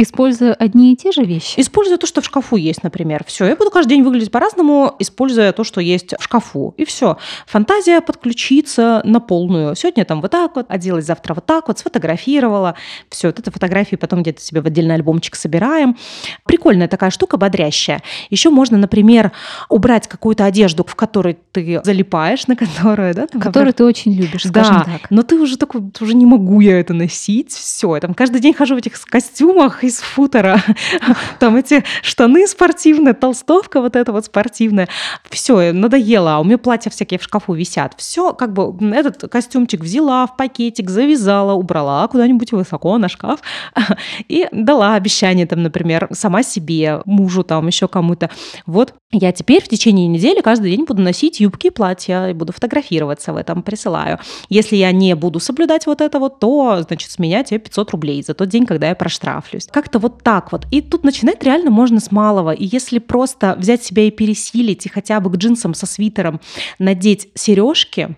Используя одни и те же вещи? Используя то, что в шкафу есть, например. Все, я буду каждый день выглядеть по-разному, используя то, что есть в шкафу. И все. Фантазия подключится на полную. Сегодня там вот так вот, оделась завтра вот так вот, сфотографировала. Все, вот это фотографии потом где-то себе в отдельный альбомчик собираем. Прикольная такая штука, бодрящая. Еще можно, например, убрать какую-то одежду, в которой ты залипаешь, на которую, да? Там, которую ты очень любишь, скажем да, так. но ты уже такой, уже не могу я это носить. Все, я там каждый день хожу в этих костюмах, из футера, (laughs) там эти штаны спортивные, толстовка вот эта вот спортивная. Все, надоело, а у меня платья всякие в шкафу висят. Все, как бы этот костюмчик взяла в пакетик, завязала, убрала куда-нибудь высоко на шкаф (laughs) и дала обещание там, например, сама себе, мужу там, еще кому-то. Вот я теперь в течение недели каждый день буду носить юбки и платья, и буду фотографироваться в этом, присылаю. Если я не буду соблюдать вот это вот, то, значит, с меня тебе 500 рублей за тот день, когда я проштрафлюсь. Как-то вот так вот. И тут начинать реально можно с малого. И если просто взять себя и пересилить, и хотя бы к джинсам со свитером надеть сережки,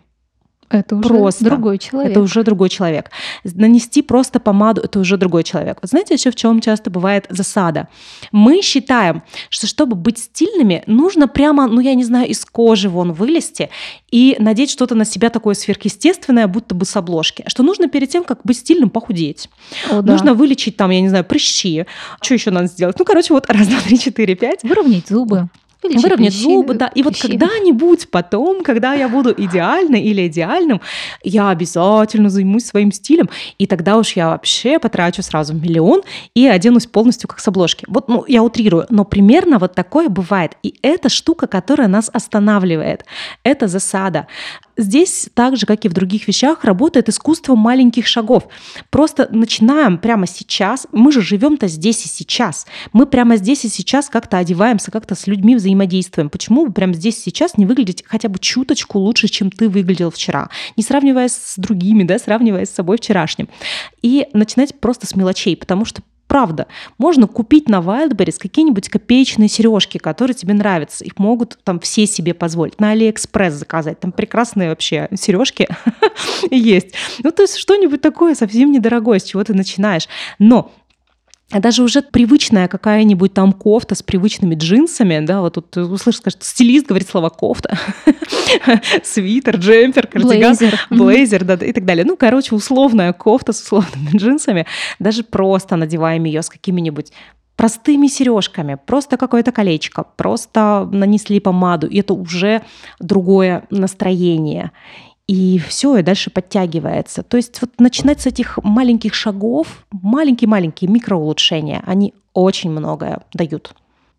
это уже просто. другой человек. Это уже другой человек. Нанести просто помаду – это уже другой человек. Вот знаете еще в чем часто бывает засада? Мы считаем, что чтобы быть стильными, нужно прямо, ну я не знаю, из кожи вон вылезти и надеть что-то на себя такое сверхъестественное, будто бы с обложки. Что нужно перед тем, как быть стильным, похудеть. О, да. Нужно вылечить там, я не знаю, прыщи. Что еще надо сделать? Ну, короче, вот раз, два, три, четыре, пять. Выровнять зубы. Величие выровнять пищи, зубы, да. И вот когда-нибудь потом, когда я буду идеальной или идеальным, я обязательно займусь своим стилем, и тогда уж я вообще потрачу сразу миллион и оденусь полностью как с обложки. Вот, ну, я утрирую, но примерно вот такое бывает. И это штука, которая нас останавливает. Это засада. Здесь так же, как и в других вещах, работает искусство маленьких шагов. Просто начинаем прямо сейчас. Мы же живем-то здесь и сейчас. Мы прямо здесь и сейчас как-то одеваемся, как-то с людьми взаимодействуем. Почему вы прямо здесь и сейчас не выглядите хотя бы чуточку лучше, чем ты выглядел вчера? Не сравниваясь с другими, да, сравниваясь с собой вчерашним. И начинать просто с мелочей, потому что Правда, можно купить на Wildberries какие-нибудь копеечные сережки, которые тебе нравятся. Их могут там все себе позволить. На Алиэкспресс заказать. Там прекрасные вообще сережки (laughs) есть. Ну, то есть что-нибудь такое совсем недорогое, с чего ты начинаешь. Но а даже уже привычная какая-нибудь там кофта с привычными джинсами, да, вот тут услышишь, скажет, стилист говорит слово кофта, (laughs) свитер, джемпер, кардиган, блейзер, блейзер да, и так далее. Ну, короче, условная кофта с условными (laughs) джинсами, даже просто надеваем ее с какими-нибудь простыми сережками, просто какое-то колечко, просто нанесли помаду, и это уже другое настроение и все, и дальше подтягивается. То есть вот начинать с этих маленьких шагов, маленькие-маленькие микроулучшения, они очень многое дают.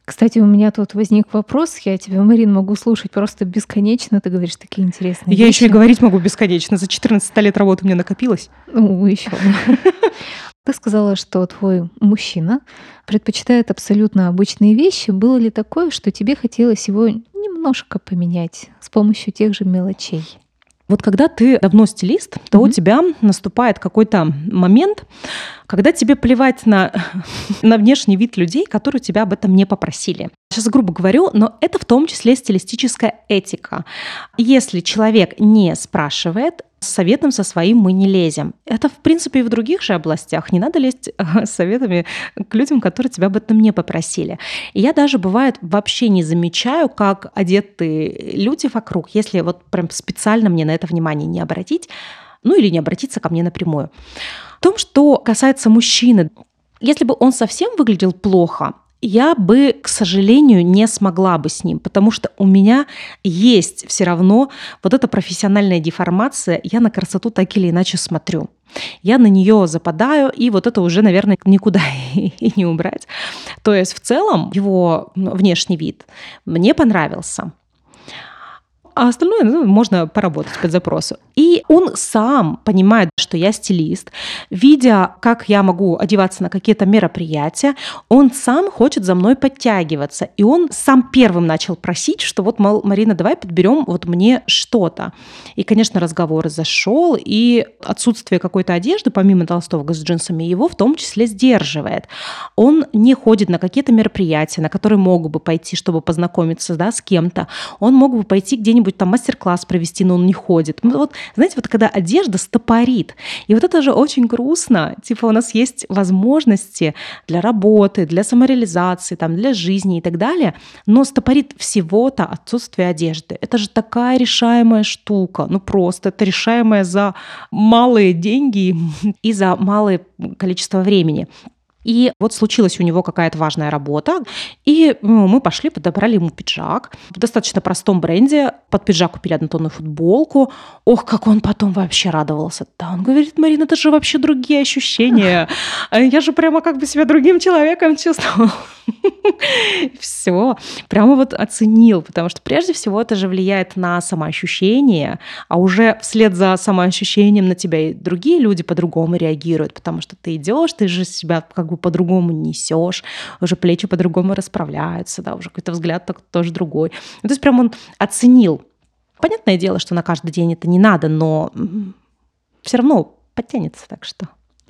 Кстати, у меня тут возник вопрос. Я тебя, Марин, могу слушать просто бесконечно. Ты говоришь такие интересные Я вещи. еще и говорить могу бесконечно. За 14 лет работы мне накопилось. Ну, еще. (laughs) Ты сказала, что твой мужчина предпочитает абсолютно обычные вещи. Было ли такое, что тебе хотелось его немножко поменять с помощью тех же мелочей? Вот когда ты давно стилист, то mm-hmm. у тебя наступает какой-то момент, когда тебе плевать на, (laughs) на внешний вид людей, которые тебя об этом не попросили. Сейчас грубо говорю, но это в том числе стилистическая этика. Если человек не спрашивает, с советом со своим мы не лезем. Это, в принципе, и в других же областях. Не надо лезть э, с советами к людям, которые тебя об этом не попросили. И я даже, бывает, вообще не замечаю, как одеты люди вокруг, если вот прям специально мне на это внимание не обратить, ну или не обратиться ко мне напрямую. В том, что касается мужчины, если бы он совсем выглядел плохо, я бы, к сожалению, не смогла бы с ним, потому что у меня есть все равно вот эта профессиональная деформация. Я на красоту так или иначе смотрю. Я на нее западаю, и вот это уже, наверное, никуда (laughs) и не убрать. То есть в целом его внешний вид мне понравился а остальное ну, можно поработать под запросу. И он сам понимает, что я стилист, видя, как я могу одеваться на какие-то мероприятия, он сам хочет за мной подтягиваться. И он сам первым начал просить, что вот, мол, Марина, давай подберем вот мне что-то. И, конечно, разговор зашел, и отсутствие какой-то одежды, помимо толстовок с джинсами, его в том числе сдерживает. Он не ходит на какие-то мероприятия, на которые мог бы пойти, чтобы познакомиться да, с кем-то. Он мог бы пойти где-нибудь где-нибудь там мастер-класс провести, но он не ходит. Ну, вот, знаете, вот когда одежда стопорит. И вот это же очень грустно. Типа у нас есть возможности для работы, для самореализации, там, для жизни и так далее, но стопорит всего-то отсутствие одежды. Это же такая решаемая штука. Ну просто это решаемая за малые деньги (laughs) и за малое количество времени. И вот случилась у него какая-то важная работа, и ну, мы пошли, подобрали ему пиджак в достаточно простом бренде. Под пиджак купили однотонную футболку. Ох, как он потом вообще радовался. Да, он говорит, Марина, это же вообще другие ощущения. Я же прямо как бы себя другим человеком чувствовал. Все, прямо вот оценил, потому что прежде всего это же влияет на самоощущение, а уже вслед за самоощущением на тебя и другие люди по-другому реагируют, потому что ты идешь, ты же себя как бы по-другому несешь, уже плечи по-другому расправляются, да, уже какой-то взгляд так, тоже другой. Ну, то есть прям он оценил. Понятное дело, что на каждый день это не надо, но все равно подтянется, так что...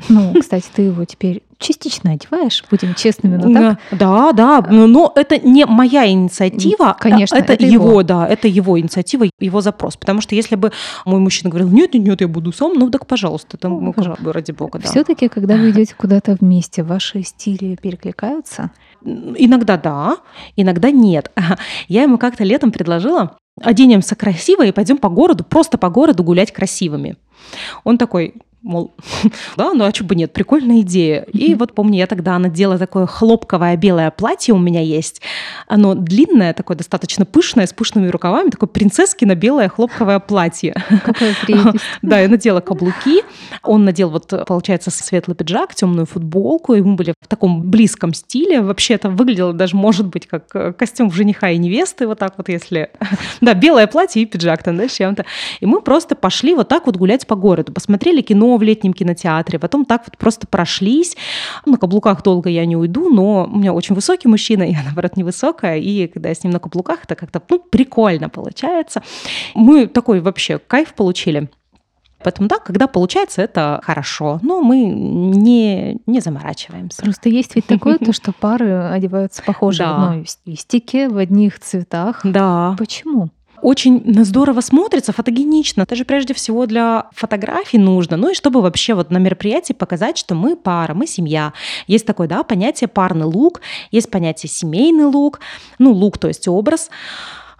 Ну, кстати, ты его теперь частично одеваешь, будем честными, но так. Да, да, но это не моя инициатива, конечно, это, это его, его, да, это его инициатива, его запрос, потому что если бы мой мужчина говорил, нет, нет, нет, я буду сам, ну так, пожалуйста, там, ну, пожалуйста. ради бога, да. Все-таки, когда вы идете куда-то вместе, ваши стили перекликаются? Иногда да, иногда нет. (laughs) Я ему как-то летом предложила, оденемся красиво и пойдем по городу, просто по городу гулять красивыми. Он такой, мол, (laughs) да, ну а что бы нет, прикольная идея. И вот помню, я тогда надела такое хлопковое белое платье у меня есть. Оно длинное, такое достаточно пышное, с пышными рукавами, такое принцесски на белое хлопковое платье. (laughs) Прелесть. Да, я надела каблуки. Он надел вот, получается, светлый пиджак, темную футболку, и мы были в таком близком стиле. Вообще это выглядело даже, может быть, как э, костюм жениха и невесты, вот так вот, если... (laughs) Да, белое платье и пиджак там, да, чем-то. И мы просто пошли вот так вот гулять по городу, посмотрели кино в летнем кинотеатре, потом так вот просто прошлись. На каблуках долго я не уйду, но у меня очень высокий мужчина, (laughs) я, наоборот, невысокая, и когда я с ним на каблуках, это как-то ну, прикольно получается. Мы такой вообще кайф получили. Поэтому да, когда получается, это хорошо, но мы не, не заморачиваемся. Просто есть ведь такое, то, что пары одеваются похоже (laughs) да. в одной стилистике, в одних цветах. Да. Почему? Очень здорово смотрится, фотогенично. Это же прежде всего для фотографий нужно. Ну и чтобы вообще вот на мероприятии показать, что мы пара, мы семья. Есть такое, да, понятие парный лук, есть понятие семейный лук, ну, лук, то есть образ.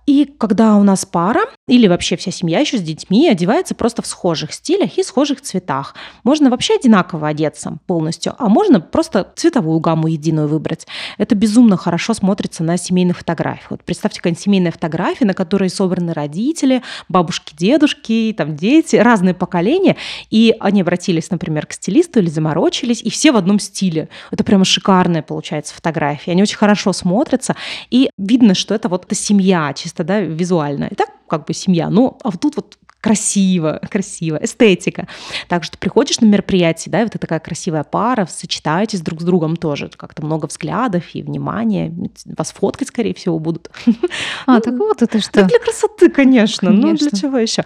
И когда у нас пара или вообще вся семья еще с детьми одевается просто в схожих стилях и схожих цветах. Можно вообще одинаково одеться полностью, а можно просто цветовую гамму единую выбрать. Это безумно хорошо смотрится на семейных фотографиях. Вот представьте, какая семейная фотография, на которой собраны родители, бабушки, дедушки, там дети, разные поколения, и они обратились, например, к стилисту или заморочились, и все в одном стиле. Это прямо шикарная получается фотография. Они очень хорошо смотрятся, и видно, что это вот эта семья, чисто да, визуально. И так как бы семья. Ну, а вот тут вот красиво, красиво, эстетика. Так что приходишь на мероприятие, да, и вот такая красивая пара, сочетаетесь друг с другом тоже, как-то много взглядов и внимания, вас фоткать, скорее всего, будут. А, так вот это что? для красоты, конечно, конечно. ну для чего еще?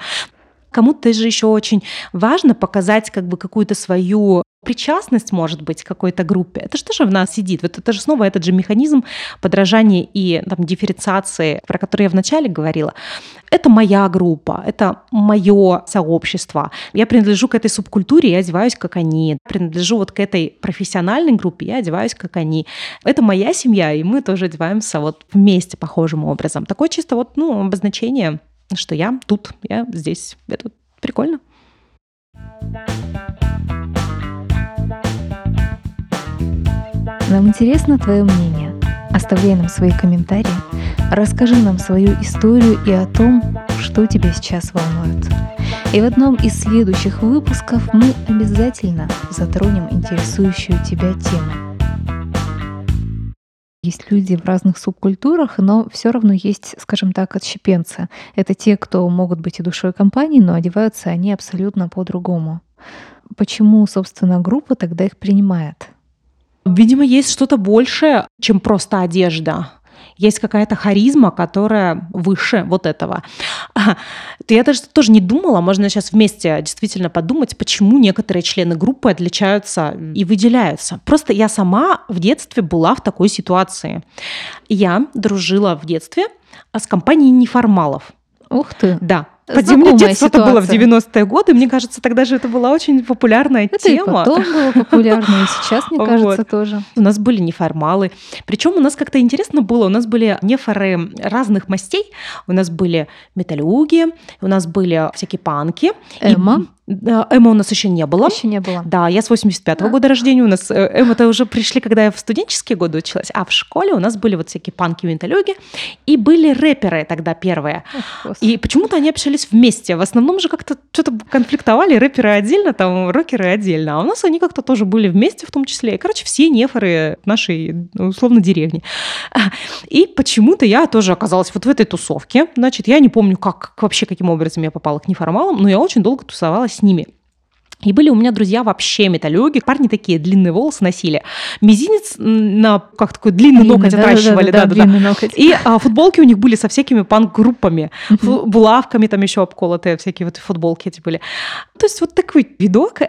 Кому-то же еще очень важно показать как бы какую-то свою причастность, может быть, к какой-то группе. Это что же в нас сидит? Вот это же снова этот же механизм подражания и там, дифференциации, про который я вначале говорила. Это моя группа, это мое сообщество. Я принадлежу к этой субкультуре, я одеваюсь, как они. Принадлежу вот к этой профессиональной группе, я одеваюсь, как они. Это моя семья, и мы тоже одеваемся вот вместе похожим образом. Такое чисто вот, ну, обозначение что я тут, я здесь. Это прикольно. Нам интересно твое мнение. Оставляй нам свои комментарии, расскажи нам свою историю и о том, что тебя сейчас волнует. И в одном из следующих выпусков мы обязательно затронем интересующую тебя тему. Есть люди в разных субкультурах, но все равно есть, скажем так, отщепенцы. Это те, кто могут быть и душой компании, но одеваются они абсолютно по-другому. Почему, собственно, группа тогда их принимает? Видимо, есть что-то большее, чем просто одежда. Есть какая-то харизма, которая выше вот этого. (laughs) Я даже тоже не думала, можно сейчас вместе действительно подумать, почему некоторые члены группы отличаются и выделяются. Просто я сама в детстве была в такой ситуации. Я дружила в детстве с компанией неформалов. Ух ты! Да, Поди мне детство это было в 90-е годы. Мне кажется, тогда же это была очень популярная это тема. Это потом было популярно, и сейчас, мне (laughs) кажется, вот. тоже. У нас были неформалы. Причем у нас как-то интересно было. У нас были нефоры разных мастей. У нас были металлюги, у нас были всякие панки. Эмма. И Эма у нас еще не было. Еще не было. Да, я с 85-го года рождения. У нас э, Эма-то уже пришли, когда я в студенческие годы училась. А в школе у нас были вот всякие панки, винтолюги. И были рэперы тогда первые. Ох, и почему-то они общались вместе. В основном же как-то что-то конфликтовали. Рэперы отдельно, там рокеры отдельно. А у нас они как-то тоже были вместе в том числе. И, короче, все нефоры нашей, условно, деревни. И почему-то я тоже оказалась вот в этой тусовке. Значит, я не помню, как вообще, каким образом я попала к неформалам, но я очень долго тусовалась с ними. И были у меня друзья вообще металюги. Парни такие длинные волосы носили. Мизинец на как такой длинный длинный, ноготь да, отращивали. Да, да, да, да, да. И а, футболки у них были со всякими панк-группами. Булавками там еще обколотые всякие вот футболки эти были. То есть вот такой видок.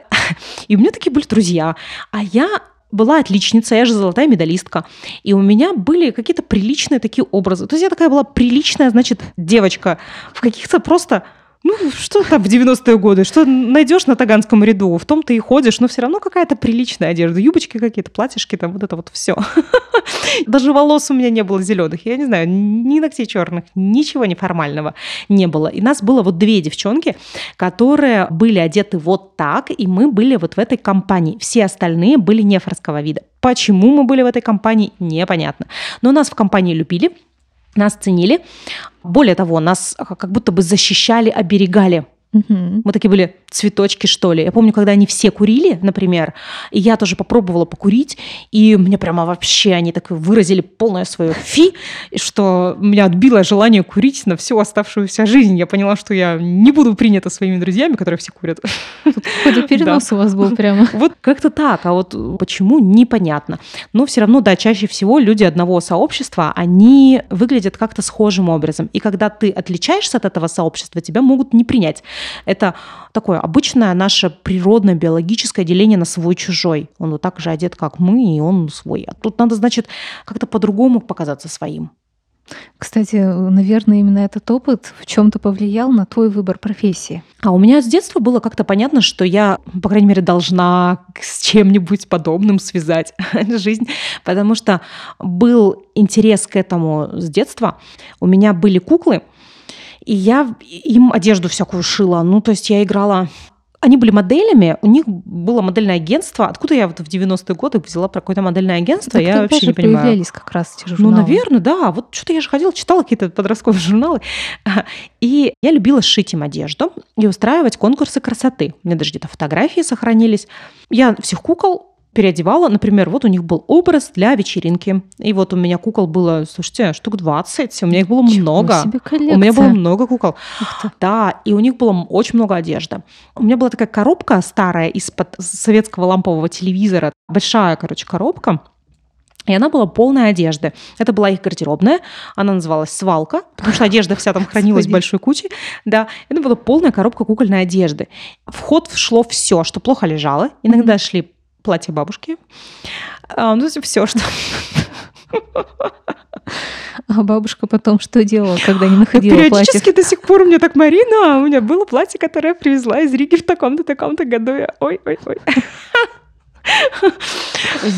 И у меня такие были друзья. А я была отличница, я же золотая медалистка. И у меня были какие-то приличные такие образы. То есть я такая была приличная, значит, девочка в каких-то просто ну, что там в 90-е годы? Что найдешь на Таганском ряду? В том ты и ходишь, но все равно какая-то приличная одежда. Юбочки какие-то, платьишки, там вот это вот все. (laughs) Даже волос у меня не было зеленых. Я не знаю, ни ногтей черных, ничего неформального не было. И нас было вот две девчонки, которые были одеты вот так, и мы были вот в этой компании. Все остальные были нефорского вида. Почему мы были в этой компании, непонятно. Но нас в компании любили, нас ценили. Более того, нас как будто бы защищали, оберегали. Угу. Мы такие были цветочки, что ли. Я помню, когда они все курили, например, и я тоже попробовала покурить, и мне прямо вообще они так выразили полное свое фи, что меня отбило желание курить на всю оставшуюся жизнь. Я поняла, что я не буду принята своими друзьями, которые все курят. Какой-то (laughs) перенос у вас был прямо. (laughs) Вот как-то так, а вот почему, непонятно. Но все равно, да, чаще всего люди одного сообщества, они выглядят как-то схожим образом. И когда ты отличаешься от этого сообщества, тебя могут не принять. Это такое обычное наше природное биологическое деление на свой-чужой. Он вот так же одет, как мы, и он свой. А тут надо, значит, как-то по-другому показаться своим. Кстати, наверное, именно этот опыт в чем-то повлиял на твой выбор профессии. А у меня с детства было как-то понятно, что я, по крайней мере, должна с чем-нибудь подобным связать (laughs) жизнь, потому что был интерес к этому с детства. У меня были куклы, и я им одежду всякую шила. Ну, то есть я играла они были моделями, у них было модельное агентство. Откуда я вот в 90-е годы взяла про какое-то модельное агентство, так я вообще не понимаю. появлялись как раз эти журналы. Ну, наверное, да. Вот что-то я же ходила, читала какие-то подростковые журналы. И я любила шить им одежду и устраивать конкурсы красоты. У меня даже где-то фотографии сохранились. Я всех кукол переодевала. Например, вот у них был образ для вечеринки. И вот у меня кукол было, слушайте, штук 20. У меня их было Чего много. Себе у меня было много кукол. Да, и у них было очень много одежды. У меня была такая коробка старая из-под советского лампового телевизора. Большая, короче, коробка. И она была полная одежды. Это была их гардеробная. Она называлась «Свалка», потому что одежда вся там (laughs) хранилась в большой куче. Да, это была полная коробка кукольной одежды. В ход шло все, что плохо лежало. Иногда шли платье бабушки. А, ну, все, что... А бабушка потом что делала, когда не находила Периодически платье? до сих пор у меня так, Марина, у меня было платье, которое я привезла из Риги в таком-то, таком-то году. Я... Ой, ой, ой.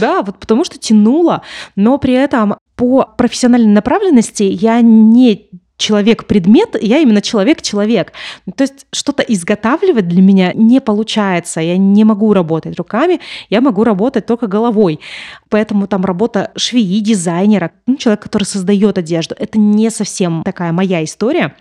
Да, вот потому что тянула, но при этом по профессиональной направленности я не человек-предмет, я именно человек-человек. То есть что-то изготавливать для меня не получается. Я не могу работать руками, я могу работать только головой. Поэтому там работа швеи, дизайнера, ну, человек, который создает одежду, это не совсем такая моя история.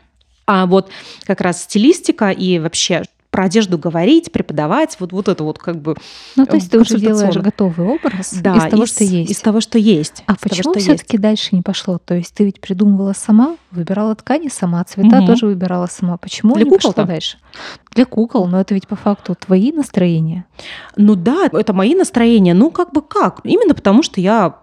А вот как раз стилистика и вообще про одежду говорить, преподавать, вот, вот это вот как бы Ну, то есть ты уже делаешь готовый образ да, из того, из, что есть. Из того, что есть. А почему все-таки дальше не пошло? То есть ты ведь придумывала сама, выбирала ткани сама, цвета угу. тоже выбирала сама. Почему Для не кукол пошло дальше? Для кукол, но это ведь по факту твои настроения. Ну да, это мои настроения. Ну как бы как? Именно потому, что я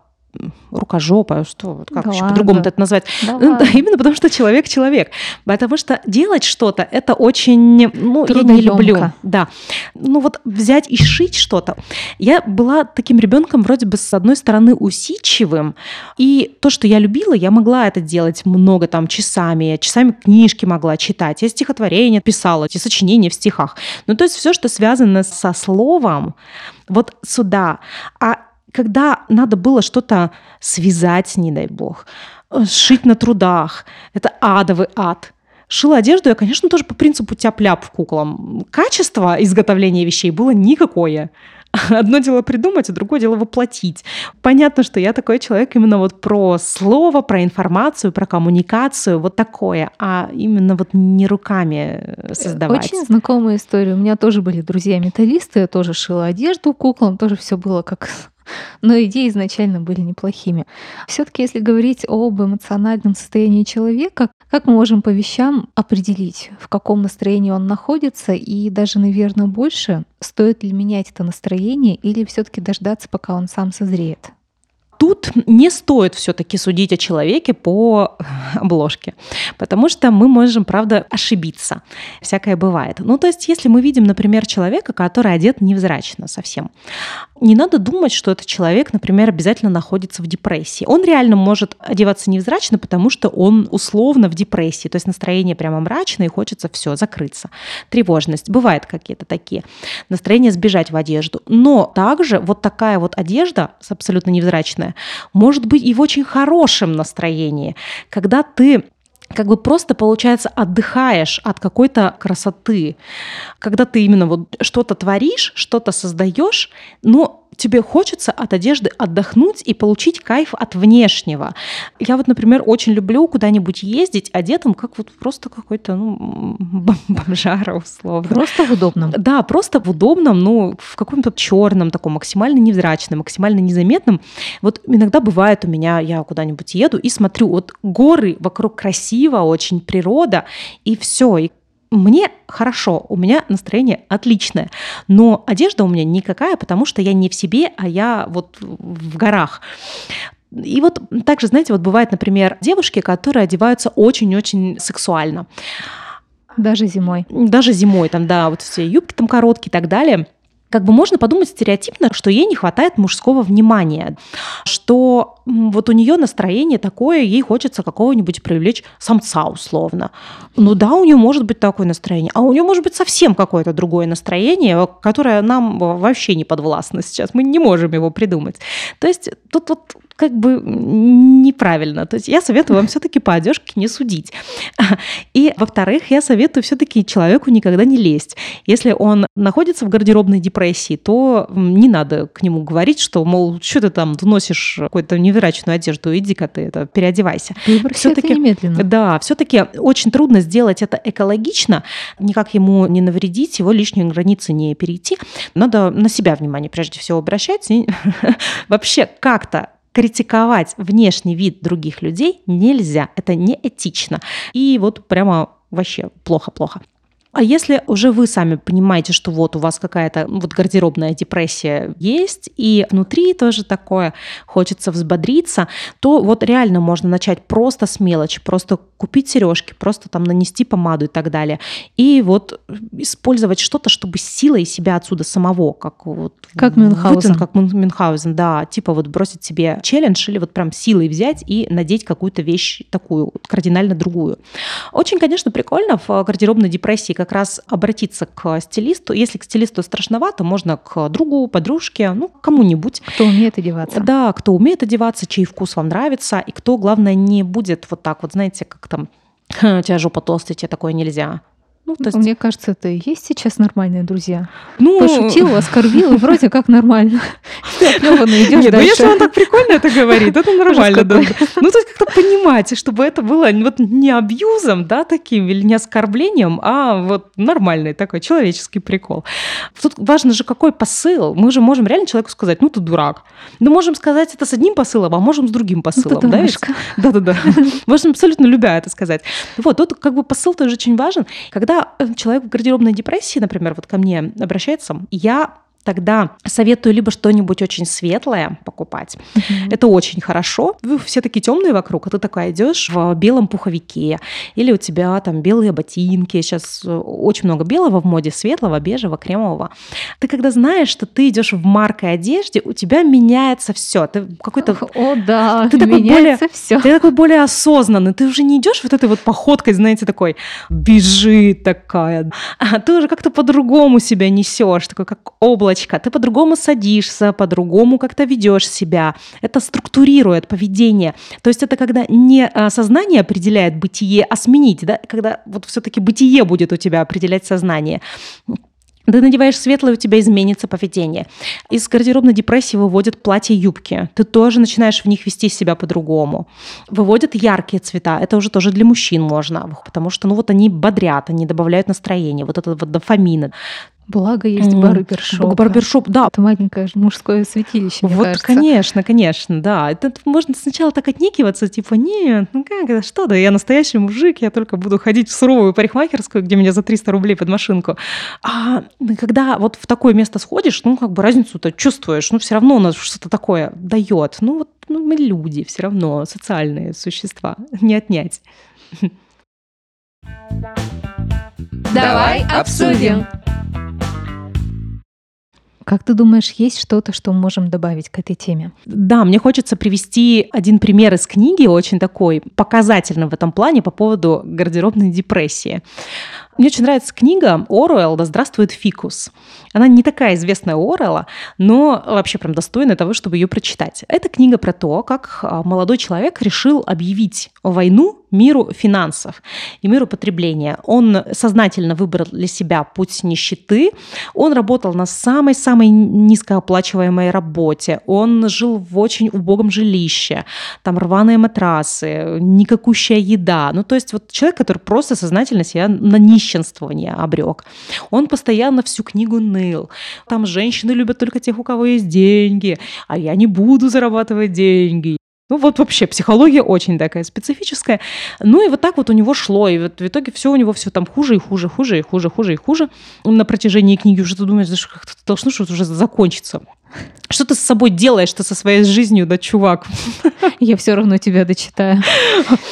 рукожопая, что вот как Да еще по-другому это назвать? Да Ну, да, именно потому что человек человек. Потому что делать что-то это очень, ну, я не люблю. Да. Ну вот взять и шить что-то. Я была таким ребенком вроде бы с одной стороны усидчивым, и то, что я любила, я могла это делать много там часами, я часами книжки могла читать, я стихотворения писала, эти сочинения в стихах. Ну то есть все, что связано со словом, вот сюда. А когда надо было что-то связать, не дай бог, э, сшить на трудах, это адовый ад. Шила одежду я, конечно, тоже по принципу тяп-ляп куклам. Качество изготовления вещей было никакое. (laughs) Одно дело придумать, а другое дело воплотить. Понятно, что я такой человек именно вот про слово, про информацию, про коммуникацию, вот такое, а именно вот не руками э, создавать. Очень знакомая история. У меня тоже были друзья-металлисты, я тоже шила одежду куклам, тоже все было как... Но идеи изначально были неплохими. все таки если говорить об эмоциональном состоянии человека, как мы можем по вещам определить, в каком настроении он находится, и даже, наверное, больше, стоит ли менять это настроение или все таки дождаться, пока он сам созреет? Тут не стоит все-таки судить о человеке по обложке, потому что мы можем, правда, ошибиться. Всякое бывает. Ну, то есть, если мы видим, например, человека, который одет невзрачно совсем, не надо думать, что этот человек, например, обязательно находится в депрессии. Он реально может одеваться невзрачно, потому что он условно в депрессии, то есть настроение прямо мрачное, и хочется все закрыться. Тревожность. Бывают какие-то такие. Настроение сбежать в одежду. Но также вот такая вот одежда, с абсолютно невзрачная, может быть и в очень хорошем настроении, когда ты как бы просто, получается, отдыхаешь от какой-то красоты. Когда ты именно вот что-то творишь, что-то создаешь, но тебе хочется от одежды отдохнуть и получить кайф от внешнего. Я вот, например, очень люблю куда-нибудь ездить одетым, как вот просто какой-то ну, бом- (laughs) бомжара условно. Просто в удобном. Да, просто в удобном, ну, в каком-то черном, таком максимально невзрачном, максимально незаметном. Вот иногда бывает у меня, я куда-нибудь еду и смотрю, вот горы вокруг красиво, очень природа, и все, и мне хорошо, у меня настроение отличное, но одежда у меня никакая, потому что я не в себе, а я вот в горах. И вот также, знаете, вот бывает, например, девушки, которые одеваются очень-очень сексуально. Даже зимой. Даже зимой, там, да, вот все юбки там короткие и так далее как бы можно подумать стереотипно, что ей не хватает мужского внимания, что вот у нее настроение такое, ей хочется какого-нибудь привлечь самца условно. Ну да, у нее может быть такое настроение, а у нее может быть совсем какое-то другое настроение, которое нам вообще не подвластно сейчас, мы не можем его придумать. То есть тут вот как бы неправильно. То есть я советую вам все-таки по одежке не судить. И, во-вторых, я советую все-таки человеку никогда не лезть. Если он находится в гардеробной депрессии, то не надо к нему говорить, что, мол, что ты там носишь какую-то невероятную одежду, иди-ка ты это, переодевайся. Всё-таки- немедленно. Да, все-таки очень трудно сделать это экологично, никак ему не навредить, его лишние границы не перейти. Надо на себя внимание прежде всего обращать и (laughs) вообще как-то критиковать внешний вид других людей нельзя. Это неэтично. И вот прямо вообще плохо-плохо. А если уже вы сами понимаете, что вот у вас какая-то вот гардеробная депрессия есть, и внутри тоже такое, хочется взбодриться, то вот реально можно начать просто с мелочи, просто купить сережки, просто там нанести помаду и так далее. И вот использовать что-то, чтобы силой себя отсюда самого, как вот Как Мюнхгаузен. как Мюн- Мюнхгаузен, да, типа вот бросить себе челлендж или вот прям силой взять и надеть какую-то вещь такую, кардинально другую. Очень, конечно, прикольно в гардеробной депрессии как раз обратиться к стилисту. Если к стилисту страшновато, можно к другу, подружке, ну, кому-нибудь. Кто умеет одеваться. Да, кто умеет одеваться, чей вкус вам нравится, и кто, главное, не будет вот так вот, знаете, как там у тебя жопа толстая, тебе такое нельзя. Ну, то есть... Мне кажется, это и есть сейчас нормальные друзья. Ну... Пошутил, оскорбил, вроде как нормально. (laughs) Ты Нет, ну если он так прикольно это говорит, это (laughs) нормально. Да. Ну, то есть как-то понимать, чтобы это было вот не абьюзом, да, таким, или не оскорблением, а вот нормальный такой человеческий прикол. Тут важно же, какой посыл. Мы же можем реально человеку сказать, ну, ты дурак. Мы можем сказать это с одним посылом, а можем с другим посылом. Ну, да, Да-да-да. (laughs) Можем абсолютно любя это сказать. Вот, тут как бы посыл тоже очень важен. Когда когда э, человек в гардеробной депрессии, например, вот ко мне обращается, я тогда советую либо что-нибудь очень светлое покупать. Mm-hmm. Это очень хорошо. Вы все такие темные вокруг, а ты такой идешь в белом пуховике, или у тебя там белые ботинки. Сейчас э, очень много белого в моде, светлого, бежевого, кремового. Ты когда знаешь, что ты идешь в маркой одежде, у тебя меняется все. Ты какой-то... О, да, ты такой меняется более, все. Ты такой более осознанный. Ты уже не идешь вот этой вот походкой, знаете, такой бежит такая. А ты уже как-то по-другому себя несешь, такой как облако девочка, ты по-другому садишься, по-другому как-то ведешь себя. Это структурирует поведение. То есть это когда не а, сознание определяет бытие, а сменить, да, когда вот все-таки бытие будет у тебя определять сознание. Ты надеваешь светлое, у тебя изменится поведение. Из гардеробной депрессии выводят платья и юбки. Ты тоже начинаешь в них вести себя по-другому. Выводят яркие цвета. Это уже тоже для мужчин можно, потому что ну вот они бодрят, они добавляют настроение. Вот это вот дофамины. Благо есть барбершоп. Барбершоп, да. Это маленькое мужское святилище, мне Вот, кажется. конечно, конечно, да. Это можно сначала так отнекиваться, типа, нет, ну как это, что да, я настоящий мужик, я только буду ходить в суровую парикмахерскую, где меня за 300 рублей под машинку. А когда вот в такое место сходишь, ну как бы разницу-то чувствуешь, ну все равно у нас что-то такое дает. Ну вот ну, мы люди все равно, социальные существа, не отнять. Давай обсудим. Как ты думаешь, есть что-то, что мы можем добавить к этой теме? Да, мне хочется привести один пример из книги, очень такой показательный в этом плане по поводу гардеробной депрессии. Мне очень нравится книга Оруэлл «Да здравствует фикус». Она не такая известная Оруэлла, но вообще прям достойная того, чтобы ее прочитать. Это книга про то, как а, молодой человек решил объявить войну миру финансов и миру потребления. Он сознательно выбрал для себя путь нищеты. Он работал на самой-самой низкооплачиваемой работе. Он жил в очень убогом жилище. Там рваные матрасы, никакущая еда. Ну, то есть вот человек, который просто сознательно себя на нищенствование обрек. Он постоянно всю книгу ныл. Там женщины любят только тех, у кого есть деньги, а я не буду зарабатывать деньги. Ну вот вообще психология очень такая специфическая. Ну и вот так вот у него шло, и вот в итоге все у него все там хуже и хуже, хуже и хуже, хуже и хуже. На протяжении книги уже ты думаешь, что как-то должно что-то уже закончиться. Что ты с собой делаешь, что со своей жизнью, да, чувак? Я все равно тебя дочитаю. (laughs)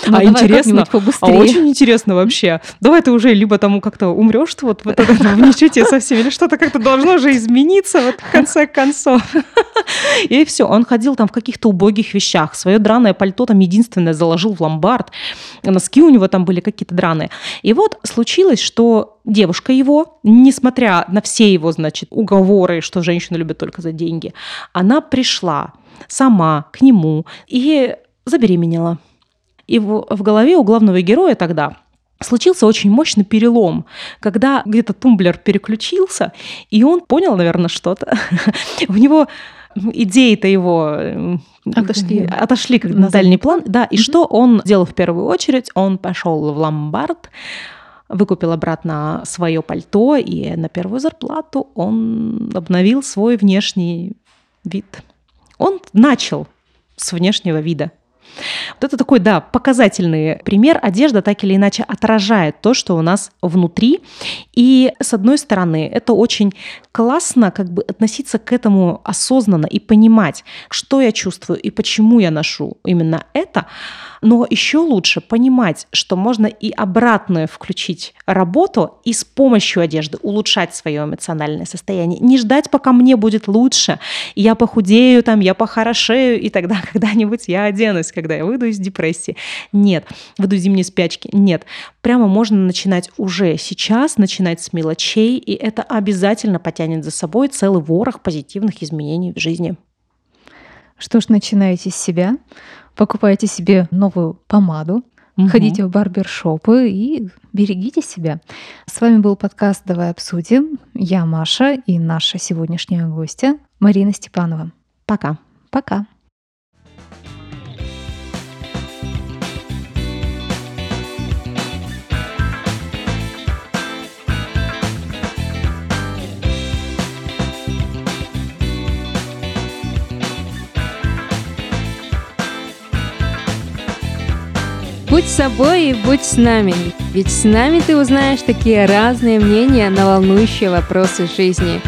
Ну, а интересно, а очень интересно вообще. Давай ты уже либо тому как-то умрешь вот, вот это, в нищете совсем, или что-то как-то должно же измениться вот в конце концов. (laughs) И все, он ходил там в каких-то убогих вещах. Свое драное пальто там единственное заложил в ломбард. Носки у него там были какие-то драные. И вот случилось, что девушка его, несмотря на все его, значит, уговоры, что женщины любят только за деньги, она пришла сама к нему и забеременела. И в, в голове у главного героя тогда случился очень мощный перелом, когда где-то тумблер переключился, и он понял, наверное, что-то. (laughs) У него идеи-то его отошли, отошли на дальний план. Да, и что он сделал в первую очередь? Он пошел в ломбард, выкупил обратно свое пальто, и на первую зарплату он обновил свой внешний вид. Он начал с внешнего вида. Вот это такой, да, показательный пример. Одежда так или иначе отражает то, что у нас внутри. И с одной стороны, это очень классно как бы относиться к этому осознанно и понимать, что я чувствую и почему я ношу именно это. Но еще лучше понимать, что можно и обратную включить работу и с помощью одежды улучшать свое эмоциональное состояние. Не ждать, пока мне будет лучше, я похудею, там, я похорошею, и тогда (laughs) когда-нибудь я оденусь, когда я выйду из депрессии. Нет, выйду из зимней спячки. Нет. Прямо можно начинать уже сейчас, начинать с мелочей, и это обязательно потянет за собой целый ворох позитивных изменений в жизни. Что ж, начинаете с себя покупаете себе новую помаду, угу. ходите в барбершопы и берегите себя. С вами был подкаст «Давай обсудим». Я Маша и наша сегодняшняя гостья Марина Степанова. Пока. Пока. Будь собой и будь с нами, ведь с нами ты узнаешь такие разные мнения на волнующие вопросы жизни.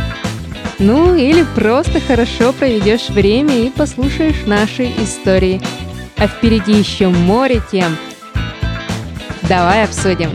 Ну или просто хорошо проведешь время и послушаешь наши истории. А впереди еще море тем. Давай обсудим.